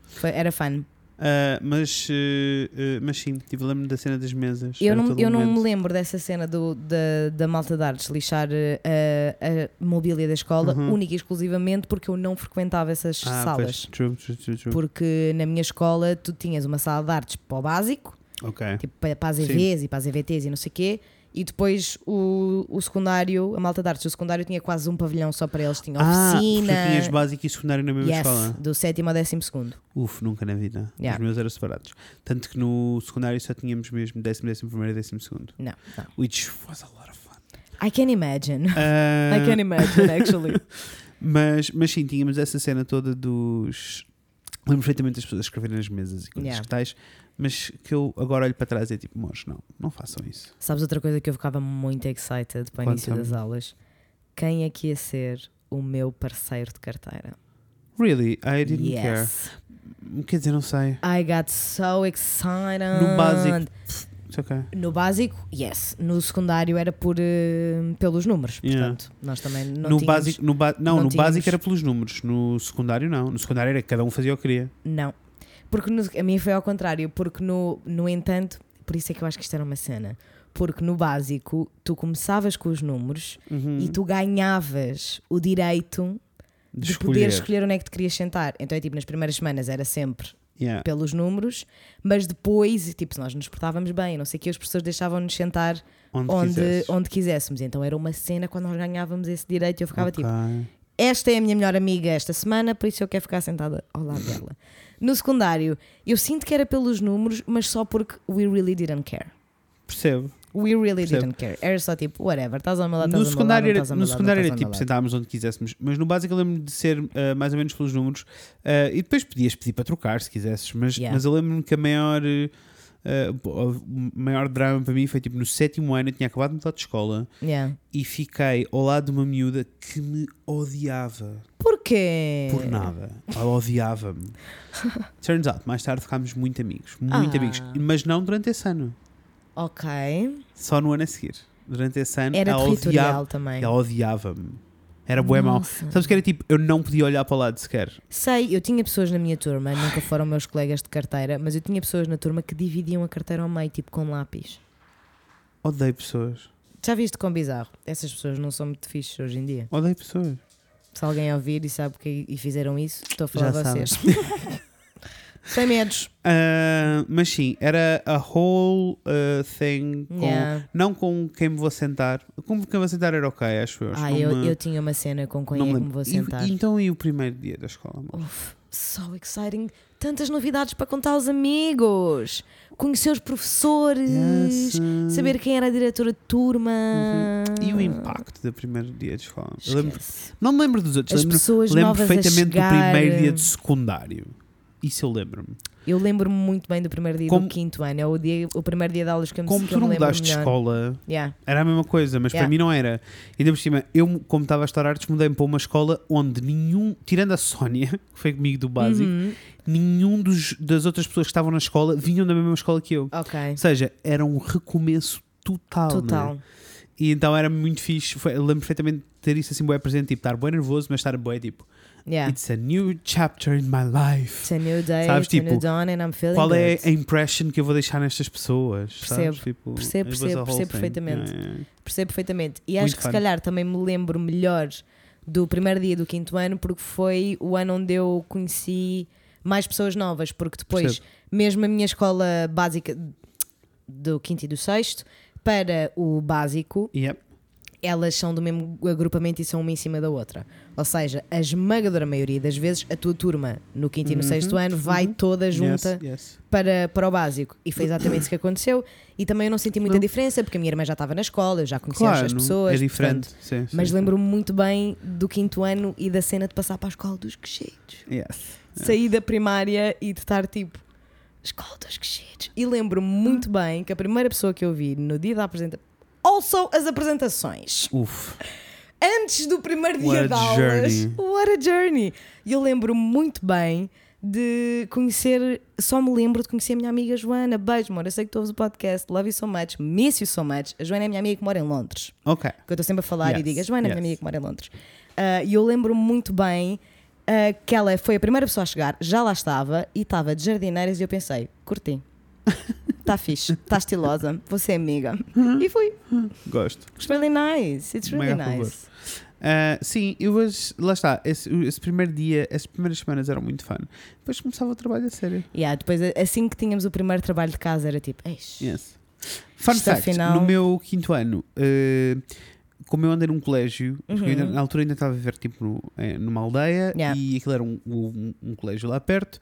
Foi- era fã. Ah, mas, eh, eh, mas sim, tipo, lembro-me da cena das mesas. Eu não, eu não me lembro dessa cena do, da, da malta de artes lixar a, mobília da escola, Uhum. única e exclusivamente porque eu não frequentava essas Ah, salas. true, true, true, true. Porque na minha escola tu tinhas uma sala de artes para o básico, Ok. tipo para, para as EVs e para as EVTs e não sei o quê, e depois o, o secundário, a malta de artes, o secundário tinha quase um pavilhão só para eles, tinha Ah, oficina. porque tinhas básico e secundário na mesma yes, escola. do sétimo ao décimo segundo. Uf, nunca na vida. Yeah. Os meus eram separados. Tanto que no secundário só tínhamos mesmo décimo, décimo primeiro e décimo segundo. Não, não. Which was a lot of fun. I can imagine. Ah, I can imagine, actually. mas, mas sim, tínhamos essa cena toda dos. Lembro perfeitamente das pessoas escreverem nas mesas e coisas Yeah. que tais, mas que eu agora olho para trás e é tipo, moço, não, não façam isso. Sabes outra coisa que eu ficava muito excited para o início das aulas? Quem é que ia ser o meu parceiro de carteira? Really? I didn't care. yes. Quer dizer, não sei. I got so excited. No básico, It's ok. No básico, yes. No secundário era por, eh, pelos números. Yeah. Portanto, nós também não no tínhamos... básico, no ba- não, não no tínhamos- básico era pelos números, no secundário não. No secundário era que cada um fazia o que queria. Não. Porque no- a mim foi ao contrário. Porque, no, no entanto, por isso é que eu acho que isto era uma cena. Porque no básico, tu começavas com os números Uhum. e tu ganhavas o direito de, de poder escolher onde é que te querias sentar. Então é tipo, nas primeiras semanas era sempre Yeah. pelos números, mas depois, tipo, se nós nos portávamos bem, não sei o que, os professores deixavam-nos sentar Onde, onde, onde quiséssemos. Então era uma cena quando nós ganhávamos esse direito e eu ficava Ok. tipo, esta é a minha melhor amiga esta semana, por isso eu quero ficar sentada ao lado dela. No secundário, eu sinto que era pelos números, mas só porque we really didn't care. Percebo. We really Percebo. didn't care. Era só tipo, whatever, estás ao meu lado, No secundário, lado, era, no secundário era tipo, sentávamos onde quiséssemos, mas no básico eu lembro de ser ah, mais ou menos pelos números ah, e depois podias pedir para trocar se quisesses, mas, Yeah. mas eu lembro-me que a maior Uh, o maior drama para mim foi tipo no sétimo ano, eu tinha acabado de mudar de escola Yeah. e fiquei ao lado de uma miúda que me odiava. Porquê? Por nada. Ela odiava-me. Turns out, mais tarde ficámos muito amigos. Muito Ah. amigos. Mas não durante esse ano. Ok. Só no ano a seguir. Durante esse ano, Era ela odiava- também. ela odiava-me. Era bué mau. Sabes que era tipo, eu não podia olhar para o lado sequer. Sei, eu tinha pessoas na minha turma, nunca foram meus colegas de carteira, mas eu tinha pessoas na turma que dividiam a carteira ao meio, tipo com lápis. Odeio pessoas. Já viste com bizarro? Essas pessoas não são muito fixes hoje em dia. Odeio pessoas. Se alguém ouvir e sabe que e fizeram isso, estou a falar Já a vocês. Sem medos. Ah, mas sim, era a whole ah, thing. Com, Yeah. Não com quem me vou sentar. Com quem vou sentar era ok, acho eu. Ah, não eu, me- eu tinha uma cena com quem não é que me me vou sentar. E, então e o primeiro dia da escola? Uf, so exciting. Tantas novidades para contar aos amigos. Conhecer os professores. Yes. Saber quem era a diretora de turma. Uhum. E o impacto do primeiro dia de escola? Lembro- não me lembro dos outros, As lembro, pessoas lembro novas perfeitamente do primeiro dia de secundário. Isso eu lembro-me. Eu lembro-me muito bem do primeiro dia Como- do quinto ano. É o, dia, o primeiro dia de aulas que eu me, Como tu não mudaste de escola, Yeah. era a mesma coisa, mas para Yeah. mim não era. E ainda por cima, eu, como estava a estudar artes, mudei-me para uma escola onde nenhum, tirando a Sónia, que foi comigo do básico, Uhum. nenhum dos, das outras pessoas que estavam na escola vinham da mesma escola que eu. Ok. Ou seja, era um recomeço total. né? Total. E então era muito fixe. Foi, lembro perfeitamente de ter isso assim, bué presente, tipo, estar bué nervoso, mas estar bué tipo, Yeah. it's a new chapter in my life. It's a new day, Sabes, it's a new tipo, dawn and I'm feeling Qual é good. a impression que eu vou deixar nestas pessoas? Percebo, sabes? Tipo, percebo, percebo, percebo perfeitamente. Yeah, yeah. Percebo perfeitamente. E Muito acho que fun. se calhar também me lembro melhor do primeiro dia do quinto ano porque foi o ano onde eu conheci mais pessoas novas. Porque depois, Percebo. mesmo a minha escola básica do quinto e do sexto, para o básico, Yep. Elas são do mesmo agrupamento e são uma em cima da outra. Ou seja, a esmagadora maioria das vezes, a tua turma no quinto e no sexto ano vai toda junta Uhum. Yes, yes. para, para o básico. E foi exatamente isso que aconteceu. E também eu não senti muita Não. diferença, porque a minha irmã já estava na escola, eu já conhecia Claro, as pessoas. é diferente. portanto, Sim, sim, mas lembro-me muito bem do quinto ano e da cena de passar para a escola dos quechitos. Yes. Sair da primária e de estar tipo, escola dos quechitos. E lembro-me muito bem que a primeira pessoa que eu vi no dia da apresentação. Also, as apresentações. Uf. Antes do primeiro dia What de aulas. journey. What a journey! E eu lembro-me muito bem de conhecer, só me lembro de conhecer a minha amiga Joana. Beijo, amor. Eu sei que tu ouves o podcast. Love you so much. Miss you so much. A Joana é a minha amiga que mora em Londres. Ok. Que eu estou sempre a falar e Yes, digo, a Joana é a minha amiga que mora em Londres. Ah, E eu lembro-me muito bem ah, que ela foi a primeira pessoa a chegar, já lá estava e estava de jardineiras e eu pensei, curti. Está fixe, está estilosa, você é amiga. E fui. Gosto. It's really nice. It's really Mega nice. Ah, sim, eu hoje, lá está, esse, esse primeiro dia, as primeiras semanas eram muito fun. Depois começava o trabalho a sério. Yeah, depois, assim que tínhamos o primeiro trabalho de casa, era tipo, Eish, Yes. Fun Isto, fact, afinal- no meu quinto ano, eh, como eu andei num colégio, eu ainda- Uhum. na altura ainda estava a viver tipo, no- eh, numa aldeia Yeah. e aquilo era um, um- um colégio lá perto.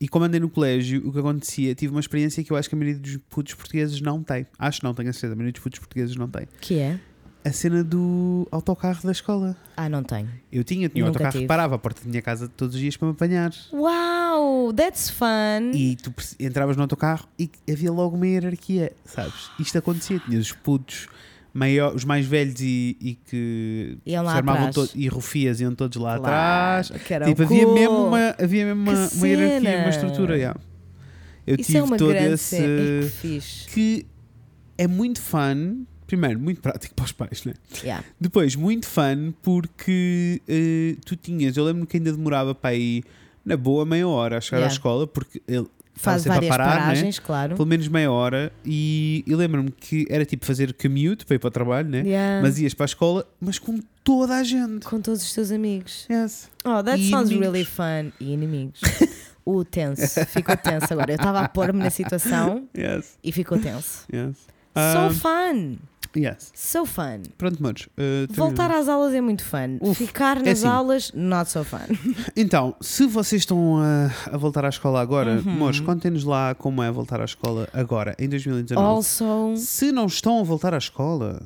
E como andei no colégio, o que acontecia, tive uma experiência que eu acho que a maioria dos putos portugueses não tem. Acho que não, tenho a certeza, a maioria dos putos portugueses não tem. que é? A cena do autocarro da escola. Ah, não tenho. Eu tinha, tinha um Nunca autocarro tive. que parava à porta da minha casa todos os dias para me apanhar. Uau, that's fun. E tu entravas no autocarro e havia logo uma hierarquia, sabes? Isto acontecia, tinhas os putos, maior, os mais velhos e, e que Iam se armavam todos- e rufias iam todos lá Claro, atrás. Tipo, havia cool. mesmo uma, havia mesmo uma, uma hierarquia, uma estrutura. yeah. Eu Isso tive é uma todo esse. Ei, que que é muito fun. Primeiro, muito prático para os pais, né? Yeah. Depois, muito fun porque eh, tu tinhas, eu lembro que ainda demorava para ir na boa meia hora a chegar Yeah. à escola, porque ele Faz várias parar, né? paragens, claro. pelo menos meia hora. E eu lembro-me que era tipo fazer commute para ir para o trabalho, né? Yeah. Mas ias para a escola, mas com toda a gente. Com todos os teus amigos. Yes. Oh, that E sounds inimigos. really fun. E inimigos. O tenso. Ficou tenso agora. Eu estava a pôr-me na situação Yes. e ficou tenso. Yes. So Um, fun. Yes. So fun. Pronto, amores. uh, Voltar terminamos. às aulas é muito fun. Uf, Ficar é nas assim. aulas, not so fun. Então, se vocês estão a, a voltar à escola agora, Uhum. amores, contem-nos lá como é voltar à escola agora, em 2019. Also, Se não estão a voltar à escola,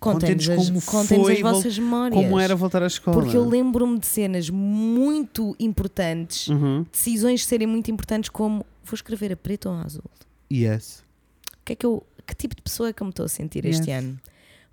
contem-nos como contem-nos foi as vossas memórias. como era voltar à escola? Porque eu lembro-me de cenas muito importantes, Uhum. decisões serem muito importantes, como vou escrever a preto ou a azul. Yes. O que é que eu. Que tipo de pessoa é que eu me estou a sentir este Yes. ano?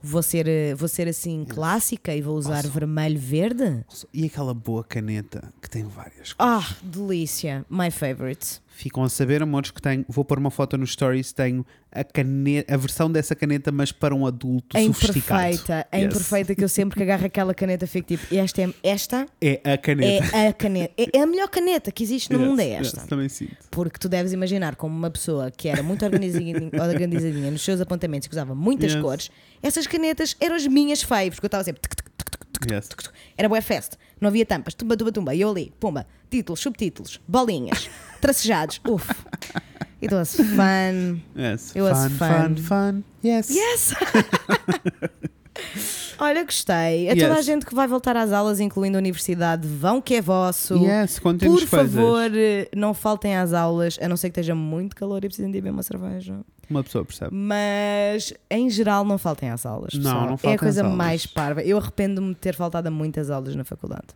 Vou ser, eh, vou ser assim clássica e vou usar Posso? vermelho-verde? E aquela boa caneta que tem várias cores. Ah, delícia. My favorite. Ficam a saber, amores, que tenho. Vou pôr uma foto no Stories. Tenho a, caneta, a versão dessa caneta, mas para um adulto A sofisticado. imperfeita. A Yes. imperfeita que eu sempre que agarro aquela caneta fico tipo, esta é, esta É a caneta. é a caneta. É, é a melhor caneta que existe no Yes, mundo é yes, esta. também sinto. Porque tu deves imaginar como uma pessoa que era muito organizadinha, organizadinha nos seus apontamentos e que usava muitas Yes. cores, essas canetas eram as minhas faves, porque eu estava sempre. tuc, tuc, Yes. Era bué fest, não havia tampas, tumba, tumba, tumba, e eu ali, pumba, títulos, subtítulos, bolinhas, tracejados, uff. It was fun. Yes. It was fun, fun. fun, fun. Yes. Yes! Olha, gostei. A toda a Yes. gente que vai voltar às aulas, incluindo a universidade, vão que é vosso. Yes, Por coisas. favor, eh, não faltem às aulas, a não ser que esteja muito calor e precisem de beber uma cerveja. Uma pessoa percebe. Mas, em geral, não faltem às aulas. Não, pessoal. não É faltem a coisa mais parva. Eu arrependo-me de ter faltado a muitas aulas na faculdade.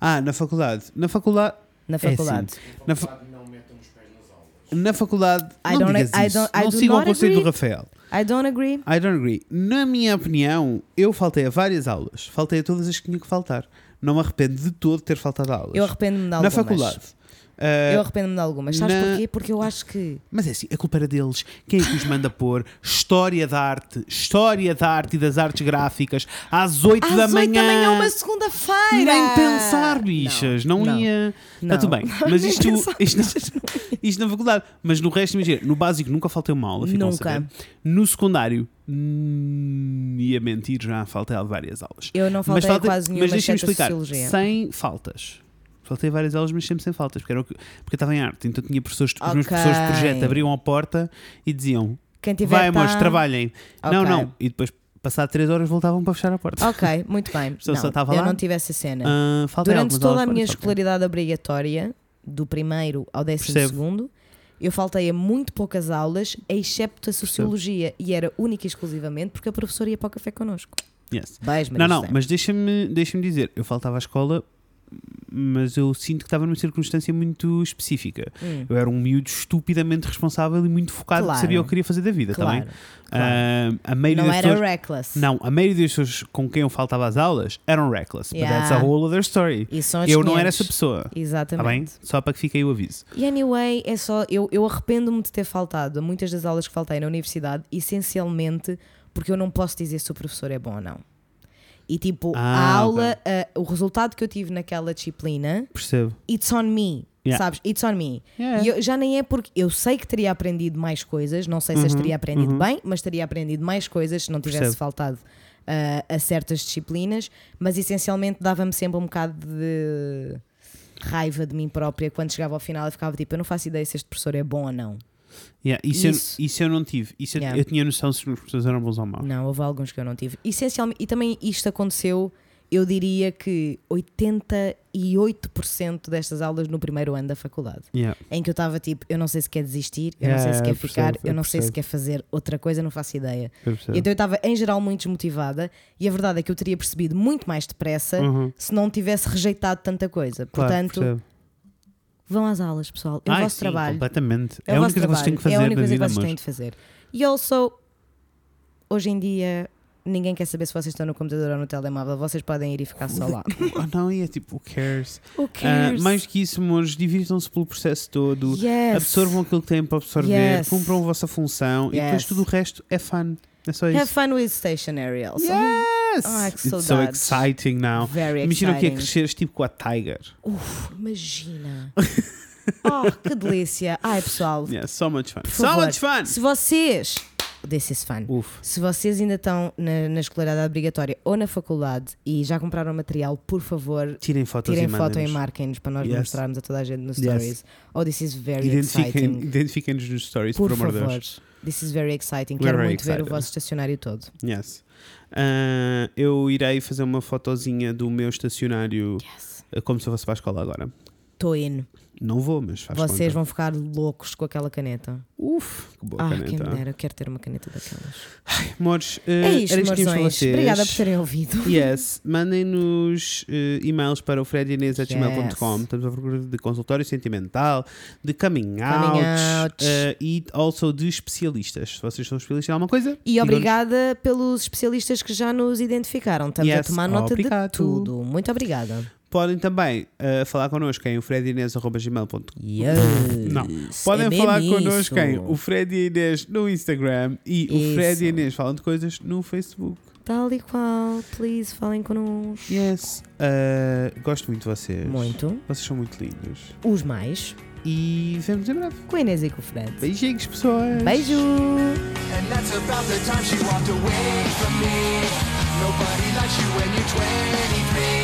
Ah, na faculdade. Na faculdade. Na É faculdade. Na, fa- Faculdade, não metam os pés nas aulas. na faculdade. I não digas I isso. I não sigam o conselho do. Rafael. I don't agree. I don't agree. Na minha opinião, eu faltei a várias aulas. Faltei a todas as que tinha que faltar. Não me arrependo de todo ter faltado a aulas. Eu arrependo-me de na algumas. faculdade. Ah, Eu arrependo-me de algumas. Sabes na- porquê? Porque eu acho que. Mas é assim, a culpa era deles. Quem é que os manda pôr? História da arte, História da arte e das artes gráficas às 8 Às da oito manhã. da manhã, uma segunda-feira! Nem pensar, bichas. Não, não. ia. Não. Está tudo bem. Mas isto, pensar, isto, isto na faculdade. Mas no resto, imagina, no básico nunca faltei uma aula. Nunca. No secundário, hum, ia mentir, já faltei várias aulas. Eu não faltei a faltei- quase nenhuma mas deixa-me explicar. Sem faltas. Faltei várias aulas, mas sempre sem faltas, porque, era porque eu estava em arte. Então tinha professores, os meus professores de projeto abriam a porta e diziam: Quem tiver Vai, amores, tá- trabalhem. Não, Ok. não. E depois, passado 3 horas, voltavam para fechar a porta. Ok, muito bem. só Não, estava eu lá. não tive essa cena. Faltei Durante toda a minha escolaridade obrigatória, do primeiro ao décimo Percebo. segundo, eu faltei a muito poucas aulas, excepto a sociologia, e era única e exclusivamente porque a professora ia para o café connosco. Yes. Beijo, Não, não, mas deixa-me deixa dizer, eu faltava à escola, mas eu sinto que estava numa circunstância muito específica. Hum, Eu era um miúdo estupidamente responsável e muito focado Claro. que sabia o que queria fazer da vida, está claro, bem? claro. Ah, a maioria Não era pessoas, reckless. não, a maioria das pessoas com quem eu faltava às aulas eram reckless, but Yeah. that's a whole other story. E Eu não era 500. essa pessoa, bem? Exatamente. Só para que fique aí o aviso. E anyway, é só. Eu, eu arrependo-me de ter faltado a muitas das aulas que faltei na universidade, essencialmente porque eu não posso dizer se o professor é bom ou não. E tipo, a Ah, aula, ah, o resultado que eu tive naquela disciplina, Percebo. it's on me. Yeah. Sabes? It's on me. Yeah. E eu- já nem é porque eu sei que teria aprendido mais coisas, não sei se as Uhum, teria aprendido uhum. bem, mas teria aprendido mais coisas se não tivesse Percebo. faltado ah, a certas disciplinas, mas essencialmente dava-me sempre um bocado de raiva de mim própria quando chegava ao final e ficava tipo, eu não faço ideia se este professor é bom ou não. Yeah, isso, Isso. Eu, isso eu não tive. Isso eu- Yeah. eu, tinha noção se os professores eram bons ou maus. Não, houve alguns que eu não tive. Essencialmente, e também isto aconteceu, eu diria que 88% destas aulas no primeiro ano da faculdade. Yeah. Em que eu estava tipo, eu não sei se quer desistir, eu não sei se quer eu ficar, percebo, eu eu não sei se percebo. quer fazer outra coisa, não faço ideia. eu percebo. Então eu estava em geral muito desmotivada e a verdade é que eu teria percebido muito mais depressa Uhum. se não tivesse rejeitado tanta coisa. Claro, Portanto, percebo. Vão às aulas, pessoal. É o Ai, vosso sim, trabalho. completamente. É, É, a única coisa que vocês têm que fazer É a única coisa que vocês têm de fazer. E also, hoje em dia, ninguém quer saber se vocês estão no computador ou no telemóvel. Vocês podem ir e ficar só lá. Oh, não, e é tipo, who cares? Who Ah, cares? mais que isso, amores, divirtam-se pelo processo todo. yes. Absorvam aquilo que têm para absorver, Yes. cumpram a vossa função e depois Yes. tudo o resto é fun. É só Have isso. fun with stationery also. Yes! Ai, que It's so saudades. exciting now. Very Imagina o que é exciting. cresceres tipo com a Tiger. Uf, imagina. oh, que delícia. Ai, pessoal, Yeah, so much fun. por So favor, much fun! se vocês... This is fun. Uf. Se vocês ainda estão na, na escolaridade obrigatória ou na faculdade e já compraram material, por favor, Tirem fotos tirem e foto e mandem-nos. marquem-nos para nós Yes. mostrarmos a toda a gente no Yes. stories. Oh, this is very Identifiquem- exciting. Identifiquem-nos nos stories, Por por, amor de favor. Deus. This is very exciting. We're Quero very muito ver o excited. vosso estacionário todo. Yes. Ah, eu irei fazer uma fotozinha do meu estacionário Yes. ah, como se eu fosse para a escola agora. Estou in. Não vou, mas faz Vocês conta. vão ficar loucos com aquela caneta. Uf, que boa ah, caneta. quem me dera, eu quero ter uma caneta daquelas. Amores, É eh, isto, era isto morzões. Obrigada por terem ouvido. Yes, mandem-nos eh, e-mails para o fredinês.gmail.com. Yes. Estamos a procura de consultório sentimental, de coming out, Coming out. eh, e also de especialistas. Se vocês são especialistas em alguma coisa, E obrigada pelos especialistas que já nos identificaram. Estamos a Yes, tomar nota obrigado. de tudo. Muito obrigada. Podem também eh, falar connosco em o fredinês.gmail.com. Yes. Não. Podem É falar isso. connosco em o Fred e Inês no Instagram e o Isso. Fred e Inês falam de coisas no Facebook. Tal e qual. Please, falem connosco. Yes. Eh, gosto muito de vocês. Muito. Vocês são muito lindos. Os mais. E vemos em breve. Com a Inês e com o Fred. Beijinhos, pessoas. Beijo! And that's about the time she walked away from me. Nobody likes you when you're 23.